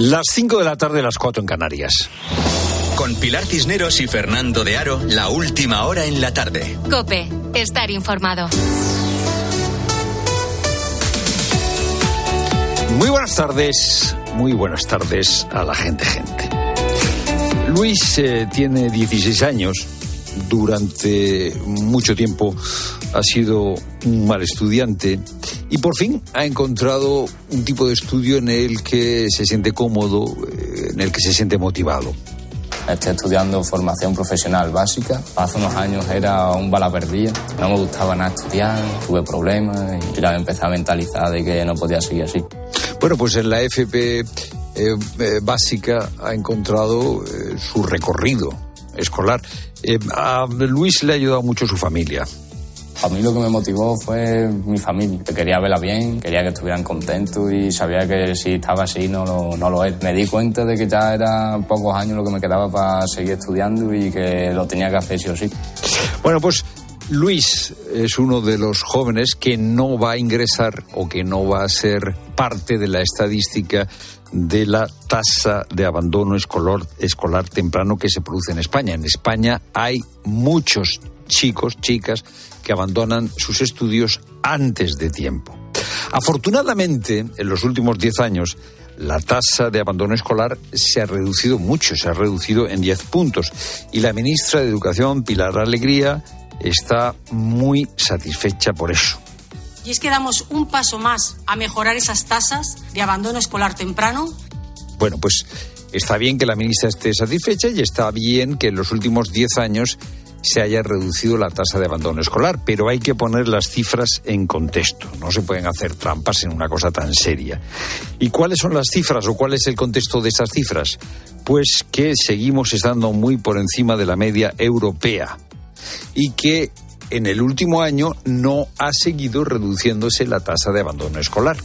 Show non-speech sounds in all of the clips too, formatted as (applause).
Las 5 de la tarde, las 4 en Canarias. Con Pilar Cisneros y Fernando de Aro, la última hora en la tarde. Cope, estar informado. Muy buenas tardes, muy buenas tardes a la gente, gente. Luis eh, tiene 16 años. Durante mucho tiempo ha sido un mal estudiante y por fin ha encontrado un tipo de estudio en el que se siente cómodo, eh, en el que se siente motivado. Estoy estudiando formación profesional básica. Hace unos años era un bala perdida. No me gustaba nada estudiar, tuve problemas y ya me empecé a mentalizar de que no podía seguir así. Bueno, pues en la FP eh, eh, básica ha encontrado su recorrido escolar. a Luis le ha ayudado mucho su familia. A mí lo que me motivó fue mi familia. Quería verla bien, quería que estuvieran contentos y sabía que si estaba así no lo, no lo era. Me di cuenta de que ya eran pocos años lo que me quedaba para seguir estudiando y que lo tenía que hacer sí o sí. Bueno, pues Luis es uno de los jóvenes que no va a ingresar o que no va a ser parte de la estadística de la tasa de abandono escolar, escolar temprano que se produce en España. En España hay muchos chicos, chicas, que abandonan sus estudios antes de tiempo. Afortunadamente, en los últimos 10 años, la tasa de abandono escolar se ha reducido mucho, se ha reducido en 10 puntos. Y la ministra de Educación, Pilar Alegría, está muy satisfecha por eso. Y es que damos un paso más a mejorar esas tasas de abandono escolar temprano. Bueno, pues está bien que la ministra esté satisfecha y está bien que en los últimos 10 años se haya reducido la tasa de abandono escolar, pero hay que poner las cifras en contexto. No se pueden hacer trampas en una cosa tan seria. ¿Y cuáles son las cifras o cuál es el contexto de esas cifras? Pues que seguimos estando muy por encima de la media europea y que en el último año no ha seguido reduciéndose la tasa de abandono escolar.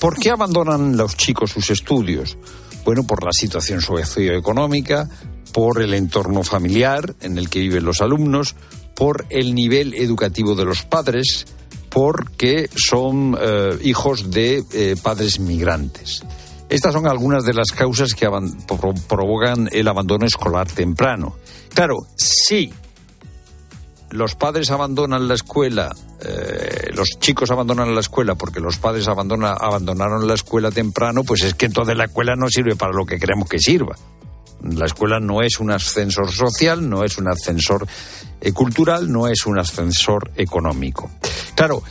¿Por qué abandonan los chicos sus estudios? Bueno, por la situación socioeconómica, por el entorno familiar en el que viven los alumnos, por el nivel educativo de los padres, porque son eh, hijos de eh, padres migrantes. Estas son algunas de las causas que provocan el abandono escolar temprano. Claro, si los padres abandonan la escuela, eh, los chicos abandonan la escuela porque los padres abandonaron la escuela temprano, pues es que entonces la escuela no sirve para lo que queremos que sirva. La escuela no es un ascensor social, no es un ascensor eh, cultural, no es un ascensor económico. Claro,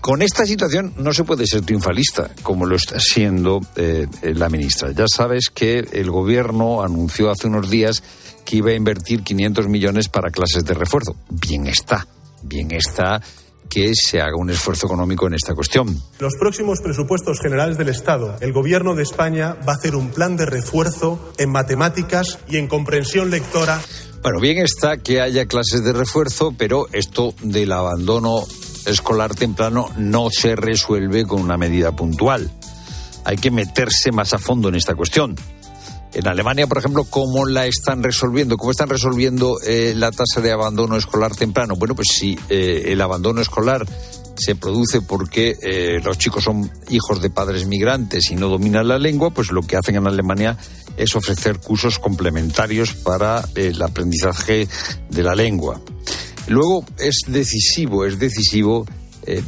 con esta situación no se puede ser triunfalista, como lo está siendo eh, la ministra. Ya sabes que el gobierno anunció hace unos días que iba a invertir 500 millones para clases de refuerzo. Bien está, bien está que se haga un esfuerzo económico en esta cuestión. Los próximos presupuestos generales del Estado, el Gobierno de España va a hacer un plan de refuerzo en matemáticas y en comprensión lectora. Bueno, bien está que haya clases de refuerzo, pero esto del abandono escolar temprano no se resuelve con una medida puntual. Hay que meterse más a fondo en esta cuestión. En Alemania, por ejemplo, ¿cómo la están resolviendo? ¿Cómo están resolviendo eh, la tasa de abandono escolar temprano? Bueno, pues si eh, el abandono escolar se produce porque eh, los chicos son hijos de padres migrantes y no dominan la lengua, pues lo que hacen en Alemania es ofrecer cursos complementarios para el aprendizaje de la lengua. Luego es decisivo, es decisivo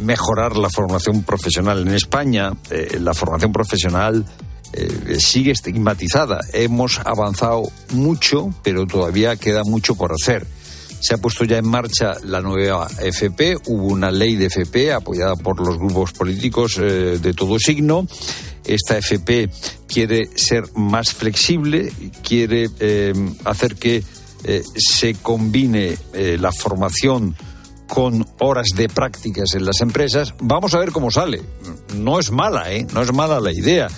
mejorar la formación profesional. En España, la formación profesional eh, sigue estigmatizada. Hemos avanzado mucho, pero todavía queda mucho por hacer. Se ha puesto ya en marcha la nueva FP, hubo una ley de FP apoyada por los grupos políticos eh, de todo signo. Esta FP quiere ser más flexible, quiere eh, hacer que se combine la formación con horas de prácticas en las empresas. Vamos a ver cómo sale. No es mala, ¿eh? No es mala la idea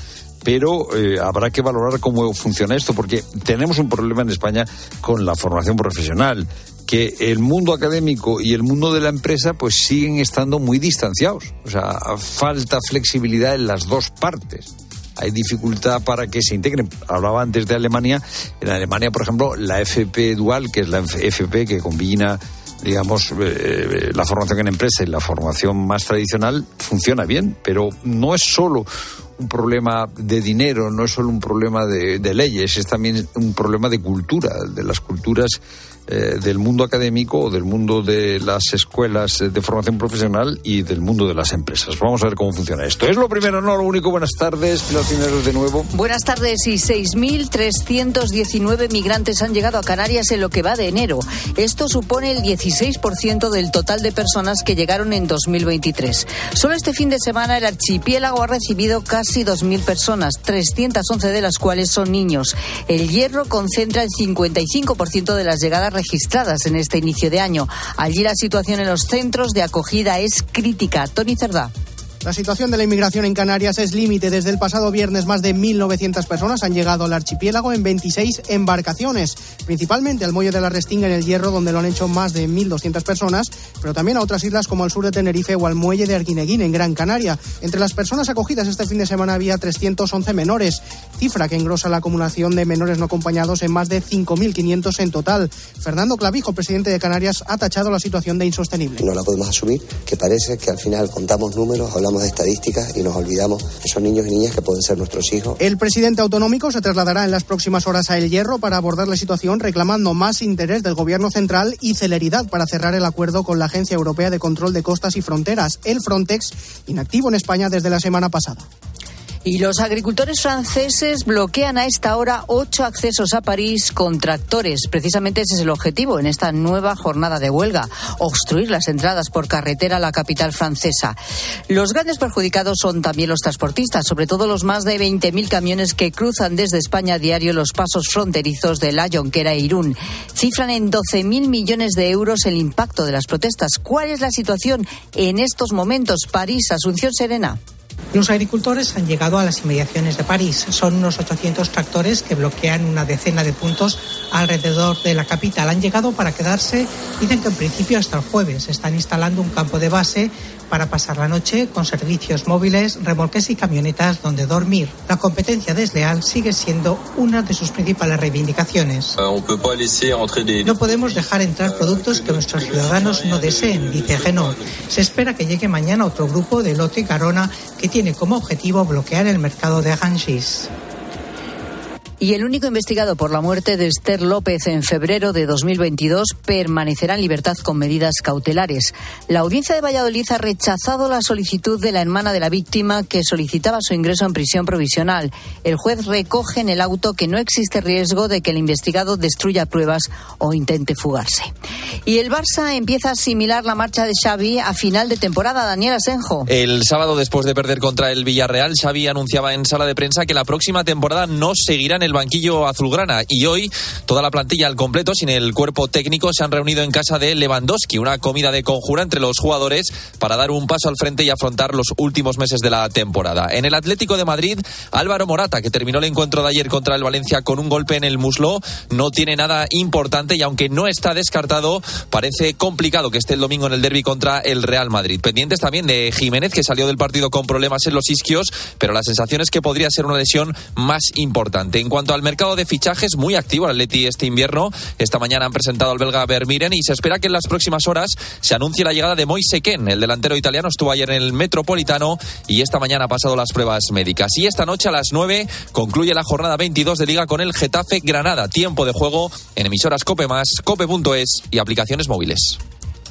pero eh, habrá que valorar cómo funciona esto, porque tenemos un problema en España con la formación profesional, que el mundo académico y el mundo de la empresa pues siguen estando muy distanciados. O sea, falta flexibilidad en las dos partes. Hay dificultad para que se integren. Hablaba antes de Alemania. En Alemania, por ejemplo, la FP dual, que es la FP que combina digamos, eh, la formación en empresa y la formación más tradicional funciona bien, pero no es solo un problema de dinero, no es solo un problema de leyes, es también un problema de cultura, de las culturas eh, del mundo académico o del mundo de las escuelas de formación profesional y del mundo de las empresas. Vamos a ver cómo funciona esto. Es lo primero, no lo único. Buenas tardes, Pilar de nuevo. Buenas tardes y 6.319 migrantes han llegado a Canarias en lo que va de enero. Esto supone el 16% del total de personas que llegaron en 2023. Solo este fin de semana el archipiélago ha recibido casi 2.000 personas, 311 de las cuales son niños. El Hierro concentra el 55% de las llegadas registradas en este inicio de año. Allí la situación en los centros de acogida es crítica. Tony Cerdá. La situación de la inmigración en Canarias es límite. Desde el pasado viernes, más de 1.900 personas han llegado al archipiélago en 26 embarcaciones, principalmente al muelle de la Restinga en el Hierro, donde lo han hecho más de 1.200 personas, pero también a otras islas como al sur de Tenerife o al muelle de Arguineguín en Gran Canaria. Entre las personas acogidas este fin de semana había 311 menores, cifra que engrosa la acumulación de menores no acompañados en más de 5.500 en total. Fernando Clavijo, presidente de Canarias, ha tachado la situación de insostenible. No la podemos asumir, que parece que al final contamos números, hablamos de estadísticas y nos olvidamos que son niños y niñas que pueden ser nuestros hijos. El presidente autonómico se trasladará en las próximas horas a El Hierro para abordar la situación reclamando más interés del gobierno central y celeridad para cerrar el acuerdo con la Agencia Europea de Control de Costas y Fronteras, el Frontex, inactivo en España desde la semana pasada. Y los agricultores franceses bloquean a esta hora ocho accesos a París con tractores. Precisamente ese es el objetivo en esta nueva jornada de huelga, obstruir las entradas por carretera a la capital francesa. Los grandes perjudicados son también los transportistas, sobre todo los más de 20.000 camiones que cruzan desde España a diario los pasos fronterizos de La Jonquera e Irún. Cifran en 12.000 millones de euros el impacto de las protestas. ¿Cuál es la situación en estos momentos? París, Asunción Serena. Los agricultores han llegado a las inmediaciones de París. Son unos 800 tractores que bloquean una decena de puntos alrededor de la capital. Han llegado para quedarse, dicen que en principio hasta el jueves. Están instalando un campo de base para pasar la noche con servicios móviles, remolques y camionetas donde dormir. La competencia desleal sigue siendo una de sus principales reivindicaciones. No podemos dejar entrar productos que nuestros ciudadanos no deseen, dice Renault. Se espera que llegue mañana otro grupo de Lote Garona que tiene como objetivo bloquear el mercado de Ganges y el único investigado por la muerte de Esther López en febrero de 2022 permanecerá en libertad con medidas cautelares. La audiencia de Valladolid ha rechazado la solicitud de la hermana de la víctima que solicitaba su ingreso en prisión provisional. El juez recoge en el auto que no existe riesgo de que el investigado destruya pruebas o intente fugarse. Y el Barça empieza a asimilar la marcha de Xavi a final de temporada. Daniel Asenjo. El sábado, después de perder contra el Villarreal, Xavi anunciaba en sala de prensa que la próxima temporada no seguirá en el banquillo azulgrana y hoy toda la plantilla al completo sin el cuerpo técnico se han reunido en casa de Lewandowski, una comida de conjura entre los jugadores para dar un paso al frente y afrontar los últimos meses de la temporada. En el Atlético de Madrid, Álvaro Morata, que terminó el encuentro de ayer contra el Valencia con un golpe en el muslo, no tiene nada importante y aunque no está descartado, parece complicado que esté el domingo en el derby contra el Real Madrid. Pendientes también de Jiménez, que salió del partido con problemas en los isquios, pero la sensación es que podría ser una lesión más importante. En cuanto al mercado de fichajes, muy activo el Atleti este invierno. Esta mañana han presentado al belga Vermiren y se espera que en las próximas horas se anuncie la llegada de Moise Ken. El delantero italiano estuvo ayer en el Metropolitano y esta mañana ha pasado las pruebas médicas. Y esta noche a las 9 concluye la jornada 22 de Liga con el Getafe Granada. Tiempo de juego en emisoras Cope Más, Cope.es y aplicaciones móviles.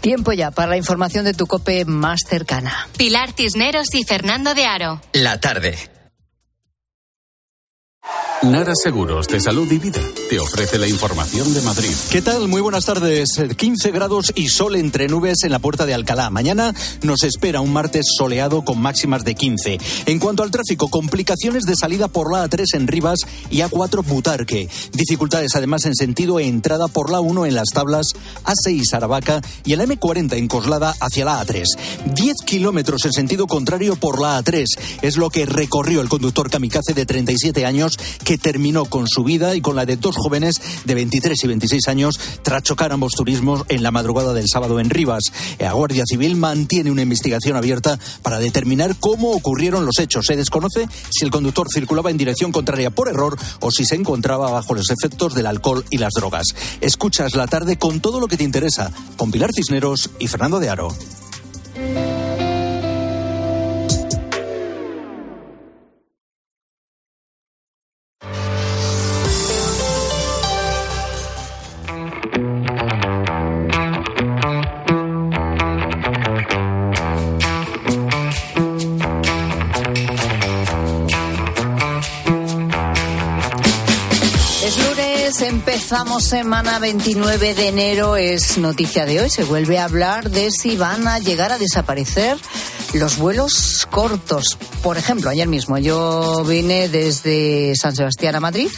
Tiempo ya para la información de tu cope más cercana. Pilar Cisneros y Fernando de Aro. La tarde. Nara Seguros de Salud y Vida te ofrece la información de Madrid. ¿Qué tal? Muy buenas tardes. 15 grados y sol entre nubes en la puerta de Alcalá. Mañana nos espera un martes soleado con máximas de 15. En cuanto al tráfico, complicaciones de salida por la A3 en Rivas y A4 Butarque. Dificultades además en sentido entrada por la 1 en las tablas A6 Aravaca y el M40 en Coslada hacia la A3. 10 kilómetros en sentido contrario por la A3 es lo que recorrió el conductor kamikaze de 37 años terminó con su vida y con la de dos jóvenes de 23 y 26 años tras chocar ambos turismos en la madrugada del sábado en Rivas. La Guardia Civil mantiene una investigación abierta para determinar cómo ocurrieron los hechos. Se desconoce si el conductor circulaba en dirección contraria por error o si se encontraba bajo los efectos del alcohol y las drogas. Escuchas la tarde con todo lo que te interesa, con Pilar Cisneros y Fernando de Aro. Empezamos semana 29 de enero, es noticia de hoy. Se vuelve a hablar de si van a llegar a desaparecer los vuelos cortos. Por ejemplo, ayer mismo yo vine desde San Sebastián a Madrid,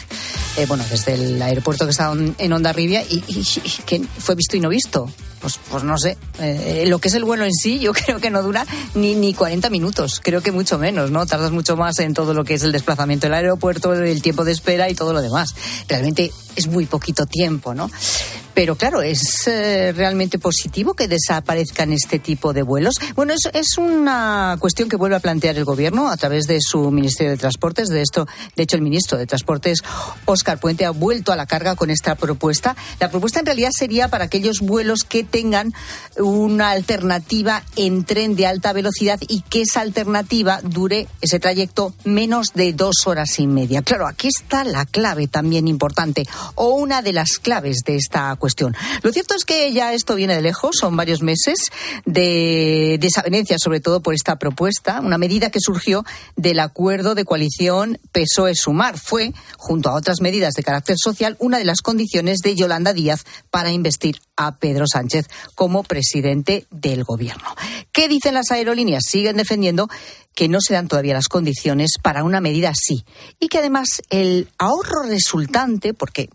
eh, bueno, desde el aeropuerto que está en Ondarribia y, y, y que fue visto y no visto pues, pues no sé, eh, lo que es el vuelo en sí yo (laughs) creo que no dura ni, ni 40 minutos, creo que mucho menos, ¿no? Tardas mucho más en todo lo que es el desplazamiento del aeropuerto, el tiempo de espera y todo lo demás. Realmente es muy poquito tiempo, ¿no? Pero claro, ¿es eh, realmente positivo que desaparezcan este tipo de vuelos? Bueno, es, es, una cuestión que vuelve a plantear el Gobierno a través de su Ministerio de Transportes. De esto, de hecho, el ministro de Transportes, Óscar Puente, ha vuelto a la carga con esta propuesta. La propuesta en realidad sería para aquellos vuelos que tengan una alternativa en tren de alta velocidad y que esa alternativa dure ese trayecto menos de dos horas y media. Claro, aquí está la clave también importante, o una de las claves de esta cuestión. Lo cierto es que ya esto viene de lejos, son varios meses de desavenencia, sobre todo por esta propuesta, una medida que surgió del acuerdo de coalición PSOE-Sumar. Fue, junto a otras medidas de carácter social, una de las condiciones de Yolanda Díaz para investir a Pedro Sánchez como presidente del gobierno. ¿Qué dicen las aerolíneas? Siguen defendiendo que no se dan todavía las condiciones para una medida así y que además el ahorro resultante, porque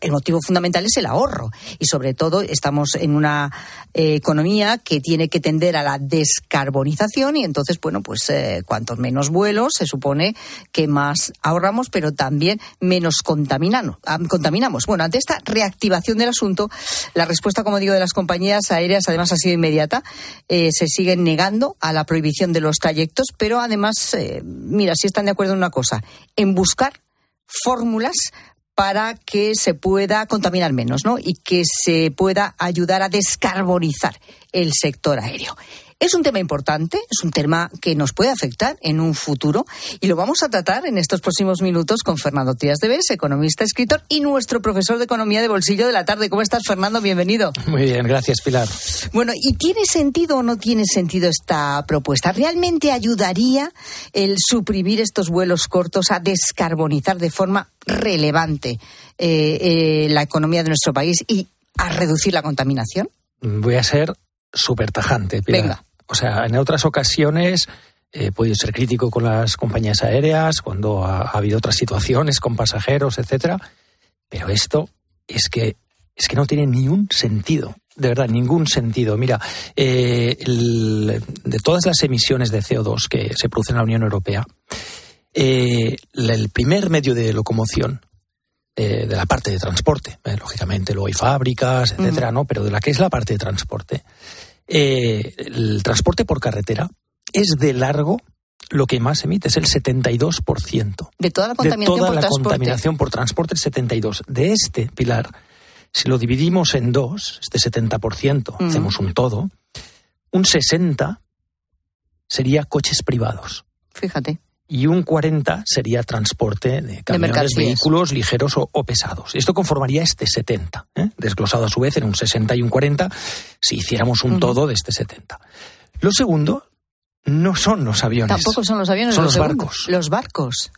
el motivo fundamental es el ahorro. Y sobre todo estamos en una eh, economía que tiene que tender a la descarbonización y entonces bueno pues eh, cuantos menos vuelos se supone que más ahorramos pero también menos contaminamos contaminamos. Bueno ante esta reactivación del asunto la respuesta como digo de las compañías aéreas además ha sido inmediata. Eh, se siguen negando a la prohibición de los trayectos pero además mira si están de acuerdo en una cosa en buscar fórmulas para que se pueda contaminar menos, ¿no? Y que se pueda ayudar a descarbonizar el sector aéreo. Es un tema importante, es un tema que nos puede afectar en un futuro y lo vamos a tratar en estos próximos minutos con Fernando Tías de Bes, economista, escritor y nuestro profesor de economía de bolsillo de la tarde. ¿Cómo estás, Fernando? Bienvenido. Muy bien, gracias, Pilar. Bueno, ¿y tiene sentido o no tiene sentido esta propuesta? ¿Realmente ayudaría el suprimir estos vuelos cortos a descarbonizar de forma relevante eh, eh, la economía de nuestro país y a reducir la contaminación? Voy a ser súper tajante, Pilar. Venga. O sea, en otras ocasiones he podido ser crítico con las compañías aéreas, cuando ha, ha habido otras situaciones con pasajeros, etcétera. Pero esto es que es que no tiene ni un sentido. De verdad, ningún sentido. Mira, eh, el, de todas las emisiones de CO2 que se producen en la Unión Europea, eh, el primer medio de locomoción eh, de la parte de transporte, eh, lógicamente luego hay fábricas, etcétera, ¿no? Pero de la que es la parte de transporte, eh, el transporte por carretera es de largo lo que más emite, es el 72%. De toda la contaminación de toda por la transporte. contaminación por transporte, el 72%. De este, Pilar, si lo dividimos en dos, este 70%, Mm. hacemos un todo, un 60% sería coches privados Fíjate. Y un 40 sería transporte de camiones, mercancías. vehículos ligeros o, o pesados. Esto conformaría este 70, ¿eh? desglosado a su vez en un 60 y un 40, si hiciéramos un todo de este 70. Lo segundo no son los aviones. Tampoco son los aviones. Son lo los barcos. Los barcos.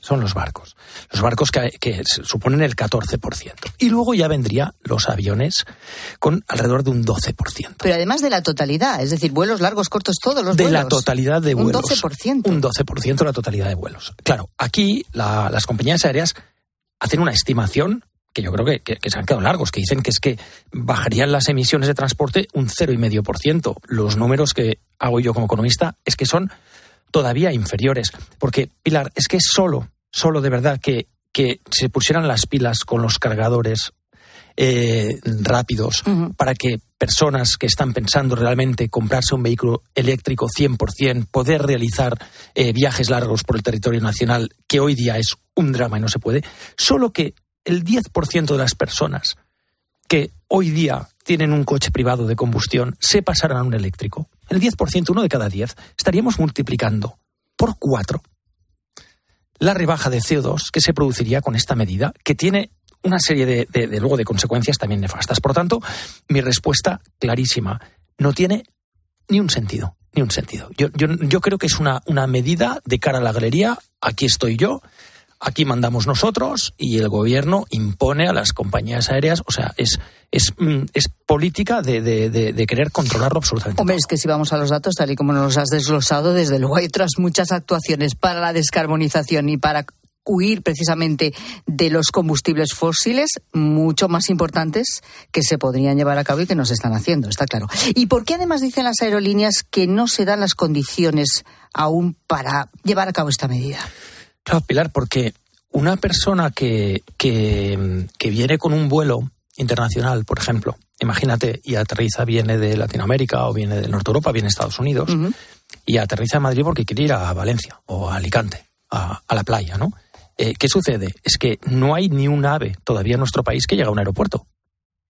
Son los barcos. Los barcos que, que suponen el 14%. Y luego ya vendría los aviones con alrededor de un 12%. Pero además de la totalidad, es decir, vuelos largos, cortos, todos los de vuelos. la totalidad de Un vuelos. 12%. Un 12% de la totalidad de vuelos. Claro, aquí la- las compañías aéreas hacen una estimación que yo creo que, que- que se han quedado largos, que dicen que es que bajarían las emisiones de transporte un 0,5%. Los números que hago yo como economista es que son todavía inferiores. Porque, Pilar, es que solo, solo de verdad que, que se pusieran las pilas con los cargadores eh, rápidos para que personas que están pensando realmente comprarse un vehículo eléctrico 100%, poder realizar eh, viajes largos por el territorio nacional, que hoy día es un drama y no se puede, solo que el 10% de las personas que hoy día tienen un coche privado de combustión se pasaran a un eléctrico, el 10%, uno de cada 10, estaríamos multiplicando por cuatro la rebaja de CO2 que se produciría con esta medida, que tiene una serie de, luego de consecuencias también nefastas. Por tanto, mi respuesta clarísima, no tiene ni un sentido, ni un sentido. Yo, yo, yo creo que es una, una medida de cara a la galería, aquí estoy yo, aquí mandamos nosotros y el gobierno impone a las compañías aéreas, o sea, es, es, mm, es política de, de, querer controlarlo absolutamente. Hombre, es que si vamos a los datos, tal y como nos has desglosado, desde luego hay otras muchas actuaciones para la descarbonización y para huir precisamente de los combustibles fósiles mucho más importantes que se podrían llevar a cabo y que no se están haciendo, está claro. ¿Y por qué además dicen las aerolíneas que no se dan las condiciones aún para llevar a cabo esta medida? Claro, Pilar, porque una persona que, que, viene con un vuelo internacional, por ejemplo, imagínate, y aterriza, viene de Latinoamérica o viene de Norte Europa, viene de Estados Unidos, y aterriza en Madrid porque quiere ir a Valencia o a Alicante, a, a la playa, ¿no? Eh, ¿Qué sucede? Es que no hay ni un ave todavía en nuestro país que llegue a un aeropuerto.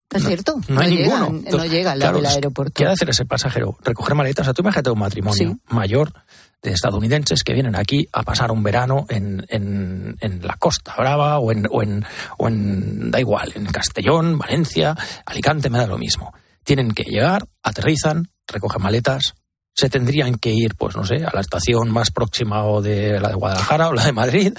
¿Es cierto? No, hay ninguno. no llega al aeropuerto. ¿Qué hacer ese pasajero? Recoger maletas. O sea, tú imagínate un matrimonio mayor de estadounidenses que vienen aquí a pasar un verano en, en, la Costa Brava o en, o en, o en, da igual, en Castellón, Valencia, Alicante, me da lo mismo. Tienen que llegar, aterrizan, recogen maletas, se tendrían que ir, pues no sé, a la estación más próxima o de la de Guadalajara o la de Madrid,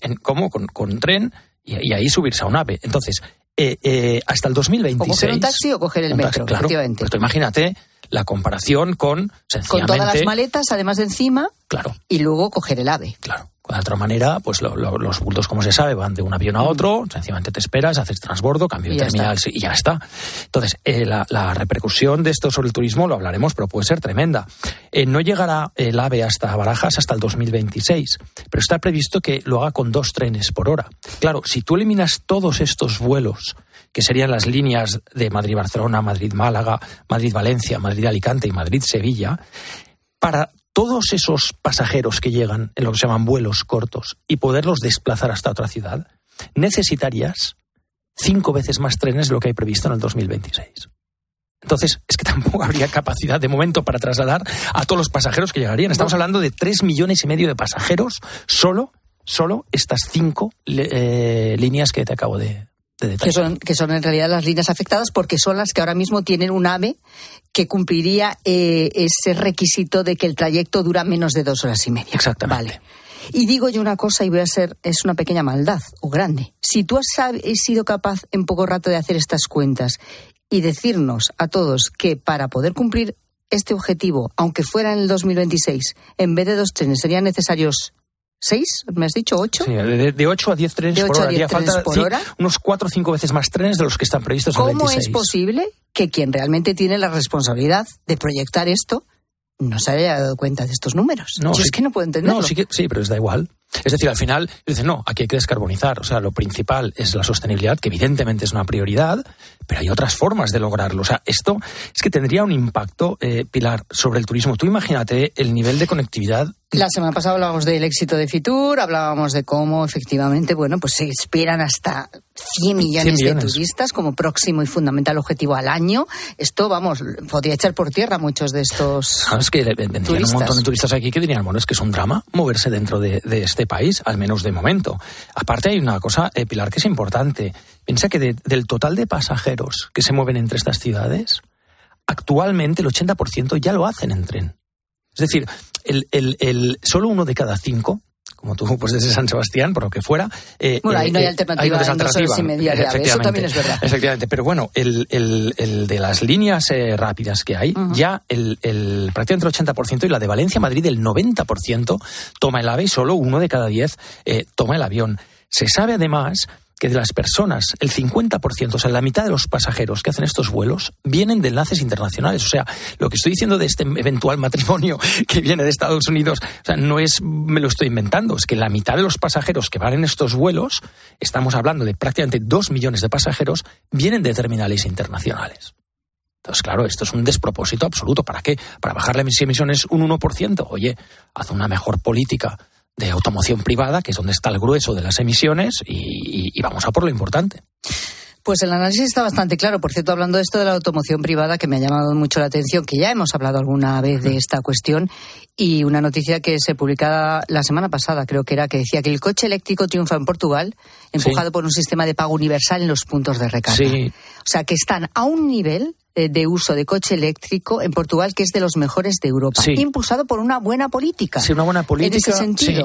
en, ¿cómo? Con, con tren y, ahí subirse a un ave. Entonces, eh, eh, hasta el 2026... O coger un taxi o coger el metro, claro, efectivamente. Pues imagínate la comparación con, Con todas las maletas, además de encima. Claro. Y luego coger el ave. Claro. De otra manera, pues los bultos, como se sabe, van de un avión a otro, sencillamente te esperas, haces transbordo, cambio de terminal y ya está. Entonces, eh, la, repercusión de esto sobre el turismo lo hablaremos, pero puede ser tremenda. Eh, no llegará el AVE hasta Barajas hasta el 2026, pero está previsto que lo haga con dos trenes por hora. Claro, si tú eliminas todos estos vuelos, que serían las líneas de Madrid-Barcelona, Madrid-Málaga, Madrid-Valencia, Madrid-Alicante y Madrid-Sevilla, para todos esos pasajeros que llegan en lo que se llaman vuelos cortos y poderlos desplazar hasta otra ciudad, necesitarías cinco veces más trenes de lo que hay previsto en el 2026. Entonces, es que tampoco habría capacidad de momento para trasladar a todos los pasajeros que llegarían. Estamos hablando de tres millones y medio de pasajeros solo, solo estas cinco eh, líneas que te acabo de, que son, que son en realidad las líneas afectadas porque son las que ahora mismo tienen un AVE que cumpliría eh, ese requisito de que el trayecto dura menos de dos horas y media. Exactamente. Vale. Y digo yo una cosa y voy a ser, es una pequeña maldad o grande. Si tú has sido capaz en poco rato de hacer estas cuentas y decirnos a todos que para poder cumplir este objetivo, aunque fuera en el 2026, en vez de dos trenes serían necesarios ¿Seis? ¿Me has dicho ocho? Sí, de, ocho a diez trenes por hora. Haría falta unos cuatro o cinco veces más trenes de los que están previstos en el ¿Cómo es posible que quien realmente tiene la responsabilidad de proyectar esto no se haya dado cuenta de estos números? No, es que no puedo entenderlo. No, sí, que, sí, pero es da igual. Es decir, al final dicen, no, aquí hay que descarbonizar. O sea, lo principal es la sostenibilidad, que evidentemente es una prioridad, pero hay otras formas de lograrlo. O sea, esto es que tendría un impacto, eh, Pilar, sobre el turismo. Tú imagínate el nivel de conectividad la semana pasada hablábamos del éxito de Fitur, hablábamos de cómo efectivamente, bueno, pues se esperan hasta 100 millones, de turistas como próximo y fundamental objetivo al año. Esto, vamos, podría echar por tierra muchos de estos. ¿Sabes que vendrían un montón de turistas aquí que dirían, bueno, es que es un drama moverse dentro de, este país, al menos de momento. Aparte, hay una cosa, eh, Pilar, que es importante. Piensa que del total de pasajeros que se mueven entre estas ciudades, actualmente el 80% ya lo hacen en tren. Es decir, el, el, el, solo uno de cada cinco como tú, pues desde San Sebastián, por lo que fuera. Eh, bueno, ahí no hay eh, alternativa. Hay alternativa. Y media Eso también es verdad. Efectivamente. Pero bueno, el, el, el de las líneas eh, rápidas que hay, ya el, el prácticamente el 80% y la de Valencia-Madrid el 90% toma el AVE y solo uno de cada diez toma el avión. Se sabe además que de las personas, el 50%, o sea, la mitad de los pasajeros que hacen estos vuelos vienen de enlaces internacionales. O sea, lo que estoy diciendo de este eventual matrimonio (laughs) que viene de Estados Unidos, o sea, no es, me lo estoy inventando, es que la mitad de los pasajeros que van en estos vuelos, estamos hablando de prácticamente dos millones de pasajeros, vienen de terminales internacionales. Entonces, claro, esto es un despropósito absoluto. ¿Para qué? Para bajar las emisiones un 1%. Oye, haz una mejor política de automoción privada, que es donde está el grueso de las emisiones, y, vamos a por lo importante. Pues el análisis está bastante claro. Por cierto, hablando de esto de la automoción privada, que me ha llamado mucho la atención, que ya hemos hablado alguna vez de esta cuestión, y una noticia que se publicaba la semana pasada, creo que era, que decía que el coche eléctrico triunfa en Portugal, empujado por un sistema de pago universal en los puntos de recarga. O sea, que están a un nivel de uso de coche eléctrico en Portugal, que es de los mejores de Europa, impulsado por una buena política. Sí, una buena política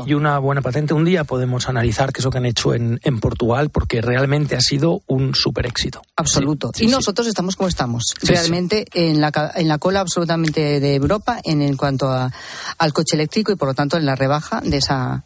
y una buena patente. Un día podemos analizar qué es lo que han hecho en, en Portugal, porque realmente ha sido un super éxito. Absoluto. y nosotros estamos como estamos, realmente En, la, en la cola absolutamente de Europa en, en cuanto a, al coche eléctrico y por lo tanto en la rebaja de esa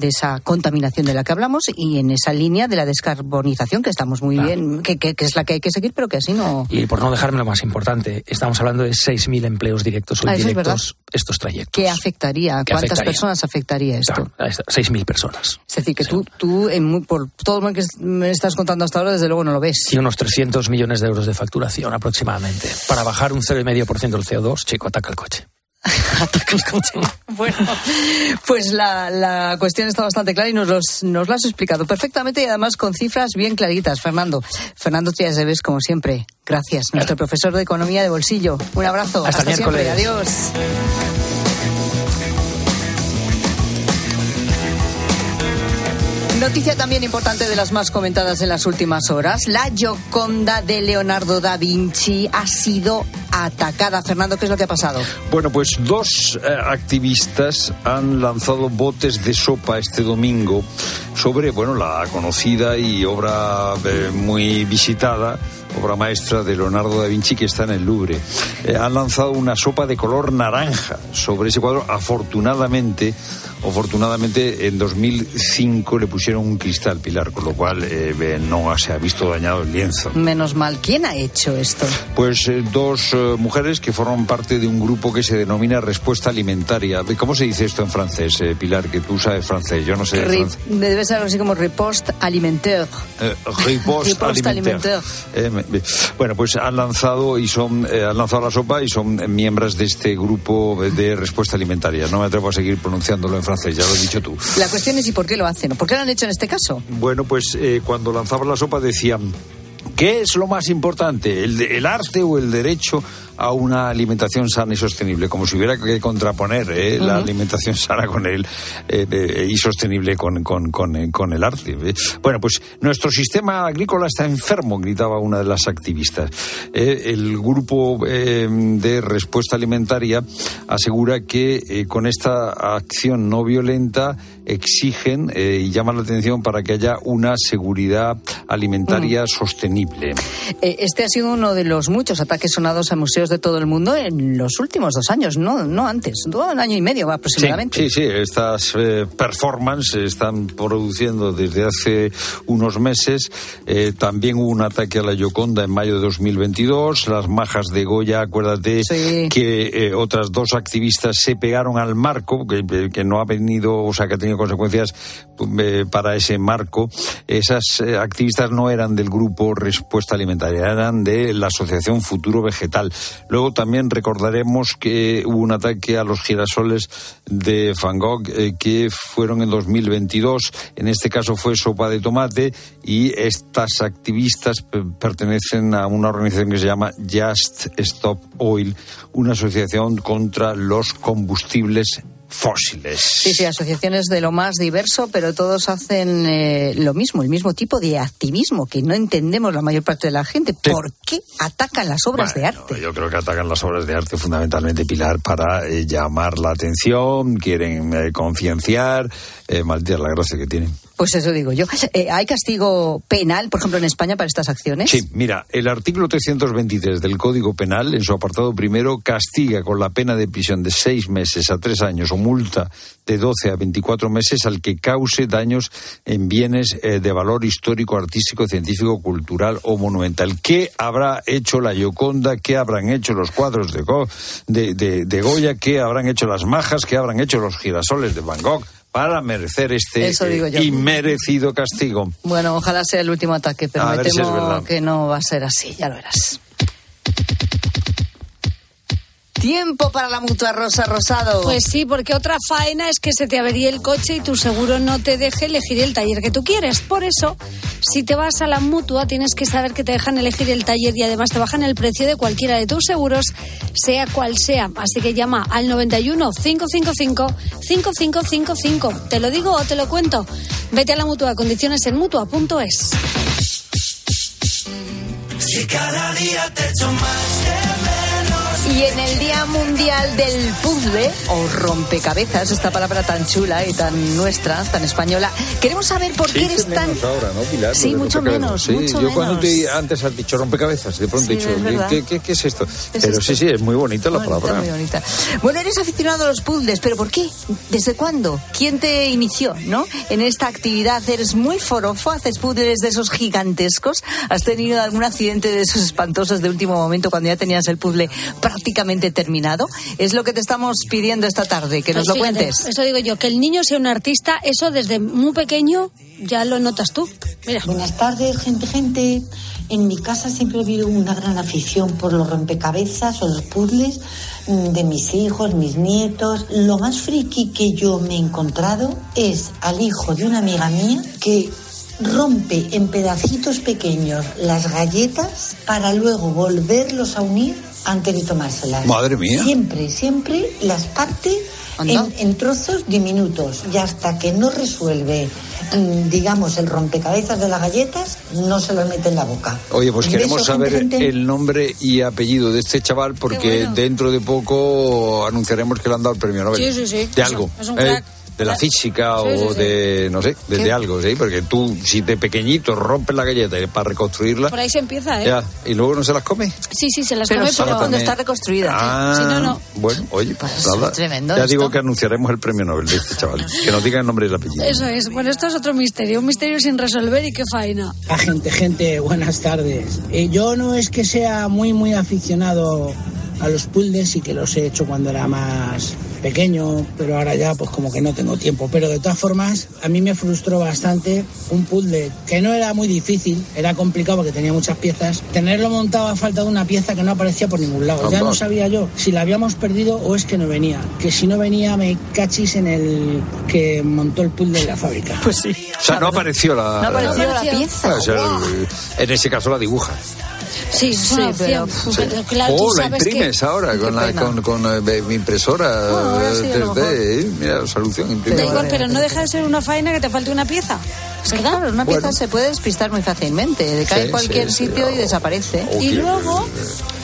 de esa contaminación de la que hablamos y en esa línea de la descarbonización que estamos muy bien, que, es la que hay que seguir, pero que así no. Y por no dejarme lo más importante, estamos hablando de 6.000 empleos directos o ah, indirectos estos trayectos. ¿Qué afectaría? ¿Cuántas personas afectaría esto? 6.000 personas. Es decir, que tú, tú por todo lo que me estás contando hasta ahora, desde luego no lo ves. Y unos 300 millones de euros de facturación aproximadamente. Para bajar un 0,5% del CO2, chico, ataca el coche. (laughs) (laughs) Bueno, pues la, cuestión está bastante clara y nos, los, nos lo has explicado perfectamente y además con cifras bien claritas, Fernando. Fernando Trias como siempre. Gracias, nuestro profesor de Economía de Bolsillo. Un abrazo. Hasta, Hasta siempre. Adiós. Noticia también importante de las más comentadas en las últimas horas. La Gioconda de Leonardo da Vinci ha sido atacada. Fernando, ¿qué es lo que ha pasado? Bueno, pues dos eh, activistas han lanzado botes de sopa este domingo sobre, bueno, la conocida y obra eh, muy visitada obra maestra de Leonardo da Vinci que está en el Louvre. Eh, han lanzado una sopa de color naranja sobre ese cuadro. Afortunadamente, Afortunadamente, en 2005 le pusieron un cristal, Pilar, con lo cual eh, no se ha visto dañado el lienzo. Menos mal. ¿Quién ha hecho esto? Pues eh, dos eh, mujeres que forman parte de un grupo que se denomina Respuesta Alimentaria. ¿Cómo se dice esto en francés, Pilar? Que tú sabes francés, yo no sé francés. Debe ser algo así como Riposte Alimentaire. riposte, (laughs) alimentaire. bueno, pues han lanzado y son han lanzado la sopa y son miembros de este grupo de Respuesta Alimentaria. No me atrevo a seguir pronunciándolo en francés ya lo has dicho tú. La cuestión es ¿y por qué lo hacen? ¿Por qué lo han hecho en este caso? Bueno, pues eh, cuando lanzaban la sopa decían, ¿qué es lo más importante? ¿El, el arte o el derecho a una alimentación sana y sostenible, como si hubiera que contraponer eh, la alimentación sana con el eh, eh, y sostenible con, con, con, el arte. Bueno, pues nuestro sistema agrícola está enfermo, gritaba una de las activistas. el grupo de respuesta alimentaria asegura que con esta acción no violenta exigen y llaman la atención para que haya una seguridad alimentaria sostenible. Este ha sido uno de los muchos ataques sonados a museos de todo el mundo en los últimos dos años, no, no antes, un año y medio aproximadamente. Sí, sí, estas eh, performances están produciendo desde hace unos meses. Eh, también hubo un ataque a la Yoconda en mayo de 2022. Las majas de Goya, acuérdate que eh, otras dos activistas se pegaron al marco, que, que, no ha venido, o sea, que ha tenido consecuencias para ese marco. Esas activistas no eran del grupo Respuesta Alimentaria, eran de la Asociación Futuro Vegetal. Luego también recordaremos que hubo un ataque a los girasoles de Van Gogh eh, que fueron en 2022. En este caso fue sopa de tomate y estas activistas pertenecen a una organización que se llama Just Stop Oil, una asociación contra los combustibles fósiles. Sí, sí, asociaciones de lo más diverso, pero todos hacen eh, lo mismo, el mismo tipo de activismo que no entendemos la mayor parte de la gente. ¿Por qué atacan las obras de arte? Yo creo que atacan las obras de arte fundamentalmente, Pilar, para eh, llamar la atención, quieren eh, concienciar, maldita la gracia que tienen. Pues eso digo yo. (laughs) Eh, ¿Hay castigo penal, por ejemplo, en España para estas acciones? Sí, mira, el artículo 323 del Código Penal, en su apartado primero, castiga con la pena de prisión de seis meses a tres años o multa de 12 a 24 meses al que cause daños en bienes eh, de valor histórico, artístico, científico, cultural o monumental. ¿Qué habrá hecho la Yoconda? ¿Qué habrán hecho los cuadros de, de Goya? ¿Qué habrán hecho las majas? ¿Qué habrán hecho los girasoles de Van Gogh? Para merecer este inmerecido castigo. Bueno, ojalá sea el último ataque, pero A me si temo verdad. que no va a ser así, ya lo verás. Tiempo para la mutua Rosa Rosado. Pues sí, porque otra faena es que se te avería el coche y tu seguro no te deje elegir el taller que tú quieres. Por eso, si te vas a la mutua, tienes que saber que te dejan elegir el taller y además te bajan el precio de cualquiera de tus seguros, sea cual sea. Así que llama al 91 555 5555. ¿Te lo digo o te lo cuento? Vete a la mutua, condiciones en mutua.es. Si cada día te echo más de menos. Y en el Día Mundial del Puzzle, o rompecabezas, esta palabra tan chula y tan nuestra, tan española, queremos saber por qué Sí, eres tan... menos ahora, ¿no, Pilar? Sí, mucho menos, Sí, mucho yo cuando menos. te, antes has dicho rompecabezas, de pronto Sí, he dicho. ¿qué, qué, qué es esto? es Pero esto? sí, sí, es muy bonita la Bonita, palabra. muy bonita. Bueno, eres aficionado a los puzzles, pero ¿por qué? ¿Desde cuándo? ¿Quién te inició, no? En esta actividad eres muy forofo, haces puzzles de esos gigantescos. ¿Has tenido algún accidente de esos espantosos de último momento cuando ya tenías el puzzle prácticamente terminado? Es lo que te estamos pidiendo esta tarde, que nos lo Pues Fíjate, cuentes. Eso digo yo, que el niño sea un artista, eso desde muy pequeño ya lo notas tú. Mira. Buenas tardes, gente, gente. En mi casa siempre ha habido una gran afición por los rompecabezas o los puzzles mm, de mis hijos, mis nietos. Lo más friki que yo me he encontrado es al hijo de una amiga mía que rompe en pedacitos pequeños las galletas para luego volverlos a unir antes de tomárselas. Madre mía. Siempre, siempre las parte en, en trozos diminutos y hasta que no resuelve, mm, digamos, el rompecabezas de las galletas, no se lo mete en la boca. Oye, pues queremos saber gente, el nombre y apellido de este chaval porque dentro de poco anunciaremos que le han dado el premio Nobel. Sí, sí, sí. De Es algo. un- es un ¿eh? De la física Sí, o sí. de, no sé, de, algo, ¿sí? Porque tú, si de pequeñito rompes la galleta para reconstruirla, Por ahí se empieza, ¿eh? ya, y luego no se las come. Sí, sí, se las Pero come, solo pero cuando está reconstruida. Ah, Si no, no. Bueno, oye, nada. es tremendo ya esto. digo que anunciaremos el premio Nobel de este chaval. Que nos diga el nombre y el apellido. Eso es. Bueno, esto es otro misterio, un misterio sin resolver y qué faena. Gente, gente, buenas tardes. Eh, yo no es que sea muy, muy aficionado a los puzzles y que los he hecho cuando era más pequeño, pero ahora ya pues como que no tengo tiempo. Pero de todas formas, a mí me frustró bastante un puzzle que no era muy difícil, era complicado porque tenía muchas piezas. Tenerlo montado a falta de una pieza que no aparecía por ningún lado. Ya no sabía yo si la habíamos perdido o es que no venía. Que si no venía me cachis en el que montó el puzzle de la fábrica. Pues sí. O sea, no apareció la. No apareció la pieza. O sea, el- en ese caso la dibuja. Sí, es una Sí, pero- opción. Pero claro, tú oh, la sabes que- imprimes ahora con, la, con, con, eh, mi impresora ahora sí, a lo 3D. ¿eh? Mira, solución. imprime. Da igual, pero no deja de ser una faena que te falte una pieza. Es que claro, una pieza Bueno. se puede despistar muy fácilmente. Decae Sí, en cualquier sí, sí, sitio y oh. desaparece. Y luego,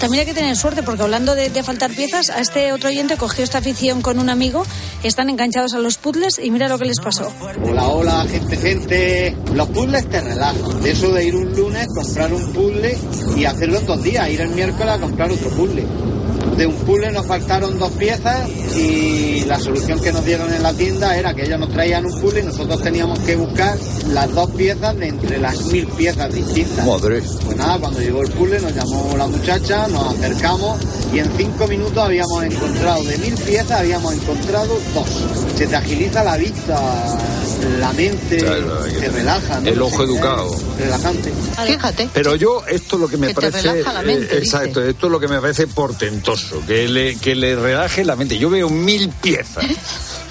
también hay que tener suerte, porque hablando de, de faltar piezas, a este otro oyente cogió esta afición con un amigo, están enganchados a los puzzles y mira lo que les pasó. Hola, hola, gente, gente. Los puzzles te relajan. De eso de ir un lunes, comprar un puzzle y hacerlo en dos días. Ir el miércoles a comprar otro puzzle. De un puzzle nos faltaron dos piezas y la solución que nos dieron en la tienda era que ellos nos traían un puzzle y nosotros teníamos que buscar las dos piezas de entre las mil piezas distintas. Madre. Pues nada, cuando llegó el puzzle nos llamó la muchacha, nos acercamos y en cinco minutos habíamos encontrado, de mil piezas habíamos encontrado dos. Se te agiliza la vista, la mente, te relaja. ¿no? El ojo educado. Relajante. Fíjate. Pero yo, esto es lo que me Que te parece. relaja la mente, eh, exacto, esto es lo que me parece portentoso. Que le, que le relaje la mente. Yo veo mil piezas. (laughs)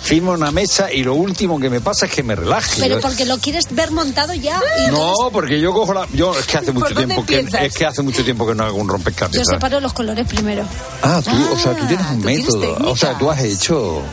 Firmo una mesa y lo último que me pasa es que me relaje. Pero Yo- porque lo quieres ver montado ya. Y No, porque yo cojo la. Yo es que hace (laughs) mucho tiempo que es que hace mucho tiempo que no hago un Yo rompecabezas. separo los colores primero. Ah, tú, o sea, tú tienes un tú tienes método. O sea, tú has hecho.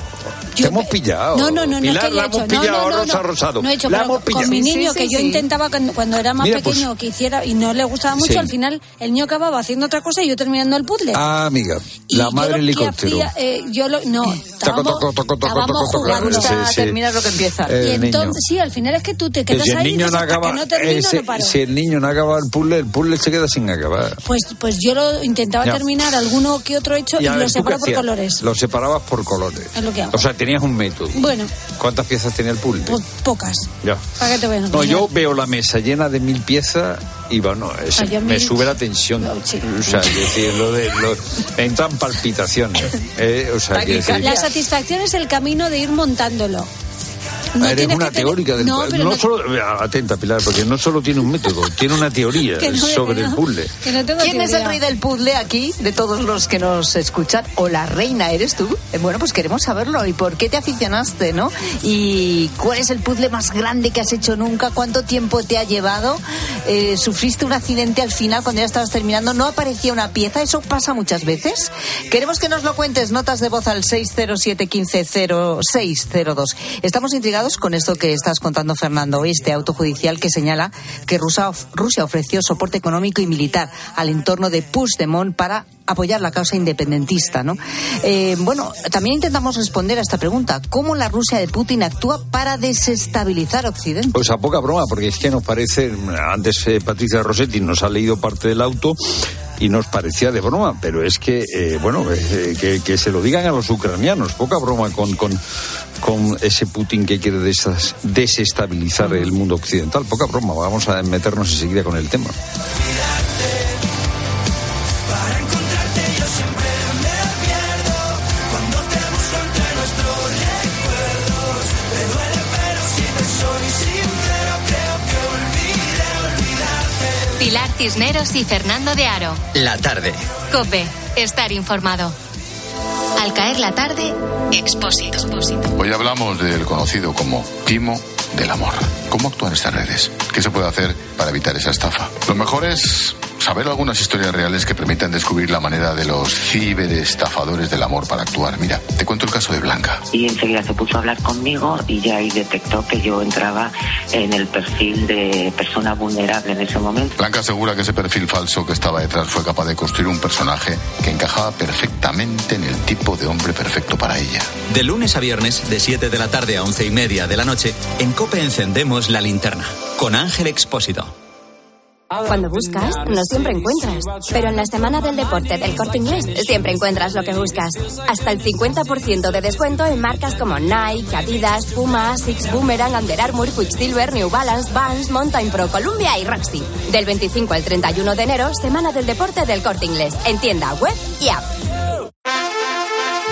Te hemos pillado. No, no, no, no es Pilar, que la hemos hecho. No, pillado, no, no, Rosa no. Rosado. No he hecho, la hemos pillado. con mi niño, que yo intentaba cuando, cuando era más Mira, pues- pequeño que hiciera y no le gustaba mucho, Sí. al final el niño acababa haciendo otra cosa y yo terminando el puzzle. Ah, amiga. Y La yo madre helicóptero. hacía, eh, yo lo, no, estábamos, toco, toco, toco, estábamos toco, toco. jugando. Sí, sí. terminas lo que empieza. Eh, y niño. entonces, sí, al final es que tú te Que quedas si el ahí no hasta acaba, que no termino, ese- no paro. si el niño no acaba el puzzle, el puzzle se queda sin acabar. Pues, pues yo lo intentaba Ya. terminar alguno que otro hecho y, lo ver, ¿tú qué separo por colores. Lo separabas por colores. Es lo que hago. O sea, tenías un método. Bueno, ¿Cuántas piezas tenía el puzzle? pues pocas. ya. ¿Para qué te voy a No, yo veo la mesa llena de mil piezas y bueno, me sube la tensión. O sea, es decir, lo de, lo- me entran palpitaciones. eh, o sea, que decir, La satisfacción es el camino de ir montándolo. No eres una tener- teórica del No, puzzle. pero No no- solo, atenta, Pilar, porque no solo tiene un método, tiene una teoría (laughs) no, sobre el puzzle. que no tengo ¿Quién es el rey del puzzle aquí, de todos los que nos escuchan? ¿O la reina eres tú? Eh, Bueno, pues queremos saberlo. ¿Y por qué te aficionaste, no? ¿Y cuál es el puzzle más grande que has hecho nunca? ¿Cuánto tiempo te ha llevado? Eh, ¿Sufriste un accidente al final cuando ya estabas terminando? ¿No aparecía una pieza? ¿Eso pasa muchas veces? Queremos que nos lo cuentes. Notas de voz al 607-150602. Estamos intrigados con esto que estás contando, Fernando. Este auto judicial que señala que Rusia, Rusia ofreció soporte económico y militar al entorno de Puigdemont para apoyar la causa independentista, ¿no? Eh, bueno, también intentamos responder a esta pregunta. ¿Cómo la Rusia de Putin actúa para desestabilizar Occidente? Pues a poca broma, porque es que nos parece, antes eh, Patricia Rossetti nos ha leído parte del auto y nos parecía de broma, pero es que, eh, bueno, eh, que, que se lo digan a los ucranianos, poca broma con, con, con ese Putin que quiere desestabilizar el mundo occidental, poca broma, vamos a meternos enseguida con el tema. Cisneros y Fernando de Aro. La tarde. Cope, estar informado. Al caer la tarde, Expósito. Hoy hablamos del conocido como timo del amor. ¿Cómo actúan estas redes? ¿Qué se puede hacer para evitar esa estafa? Lo mejor es saber algunas historias reales que permitan descubrir la manera de los ciberestafadores del amor para actuar. Mira, te cuento el caso de Blanca. y enseguida se puso a hablar conmigo y ya ahí detectó que yo entraba en el perfil de persona vulnerable en ese momento. Blanca asegura que ese perfil falso que estaba detrás fue capaz de construir un personaje que encajaba perfectamente en el tipo de hombre perfecto para ella. De lunes a viernes, de 7 de la tarde a 11 y media de la noche, en Cope encendemos la linterna. Con Ángel Expósito. Cuando buscas, no siempre encuentras. Pero en la semana del deporte del corte inglés, siempre encuentras lo que buscas. Hasta el 50% de descuento en marcas como Nike, Adidas, Puma, Six Boomerang, Under Armour, Quicksilver, New Balance, Vans, Mountain Pro, Columbia y Roxy. Del 25 al 31 de enero, semana del deporte del corte inglés. En tienda web y app.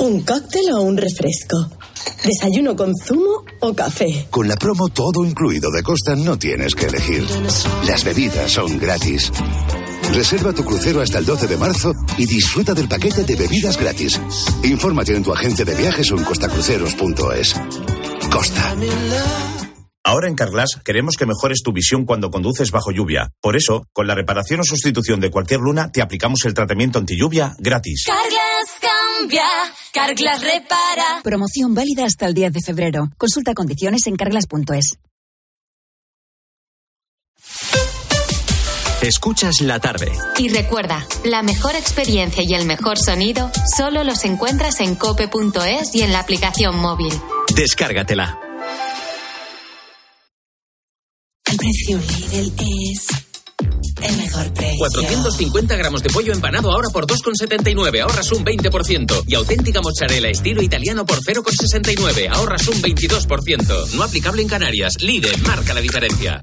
¿Un cóctel o un refresco? ¿Desayuno con zumo o café? Con la promo todo incluido de Costa no tienes que elegir. Las bebidas son gratis. Reserva tu crucero hasta el 12 de marzo y disfruta del paquete de bebidas gratis. Infórmate en tu agente de viajes o en costacruceros.es. Costa. Ahora en Carglass queremos que mejores tu visión cuando conduces bajo lluvia. Por eso, con la reparación o sustitución de cualquier luna, te aplicamos el tratamiento anti lluvia gratis. Carglass cambia, Carglass repara. Promoción válida hasta el 10 de febrero. Consulta condiciones en carglass.es. Escuchas la tarde. Y recuerda, la mejor experiencia y el mejor sonido solo los encuentras en cope.es y en la aplicación móvil. Descárgatela. El precio Lidl es el mejor precio. 450 gramos de pollo empanado ahora por 2,79, ahorras un 20%. Y auténtica mozzarella estilo italiano por 0,69, ahorras un 22%. No aplicable en Canarias. Lidl marca la diferencia.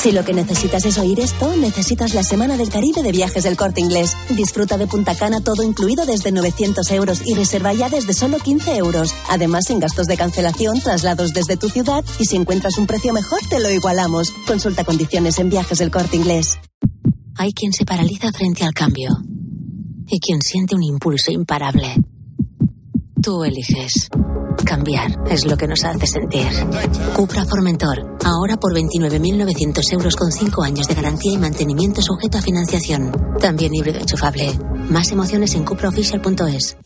Si lo que necesitas es oír esto, necesitas la Semana del Caribe de Viajes del Corte Inglés. Disfruta de Punta Cana todo incluido desde 900 euros y reserva ya desde solo 15 euros. Además, sin gastos de cancelación, traslados desde tu ciudad y si encuentras un precio mejor, te lo igualamos. Consulta condiciones en Viajes del Corte Inglés. Hay quien se paraliza frente al cambio y quien siente un impulso imparable. Tú eliges. Cambiar es lo que nos hace sentir. Cupra Formentor. Ahora por 29.900 euros con 5 años de garantía y mantenimiento sujeto a financiación. También híbrido enchufable. Más emociones en cupraofficial.es.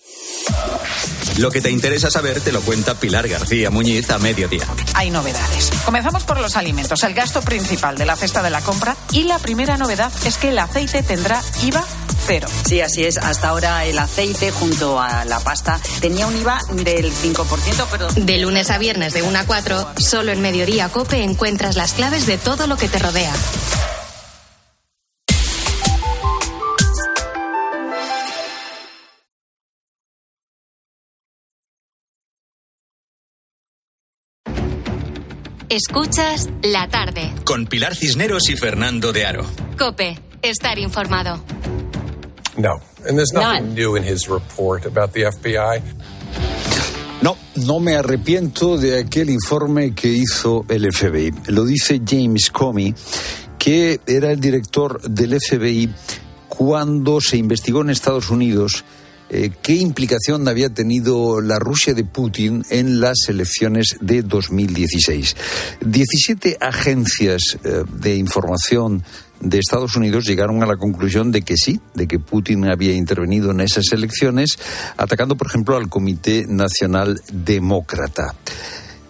Lo que te interesa saber te lo cuenta Pilar García Muñiz a mediodía. Hay novedades. Comenzamos por los alimentos, el gasto principal de la cesta de la compra. Y la primera novedad es que el aceite tendrá IVA cero. Sí, así es. Hasta ahora el aceite junto a la pasta tenía un IVA del 5%, pero... De lunes a viernes de 1 a 4, solo en Mediodía Cope encuentras las claves de todo lo que te rodea. Escuchas la tarde. Con Pilar Cisneros y Fernando de Aro. Cope, estar informado. No, and there's nothing new in his report about the FBI. No, no me arrepiento de aquel informe que hizo el FBI. Lo dice James Comey, que era el director del FBI cuando se investigó en Estados Unidos eh, qué implicación había tenido la Rusia de Putin en las elecciones de 2016. 17 agencias eh, de información de Estados Unidos llegaron a la conclusión de que sí, de que Putin había intervenido en esas elecciones, atacando, por ejemplo, al Comité Nacional Demócrata.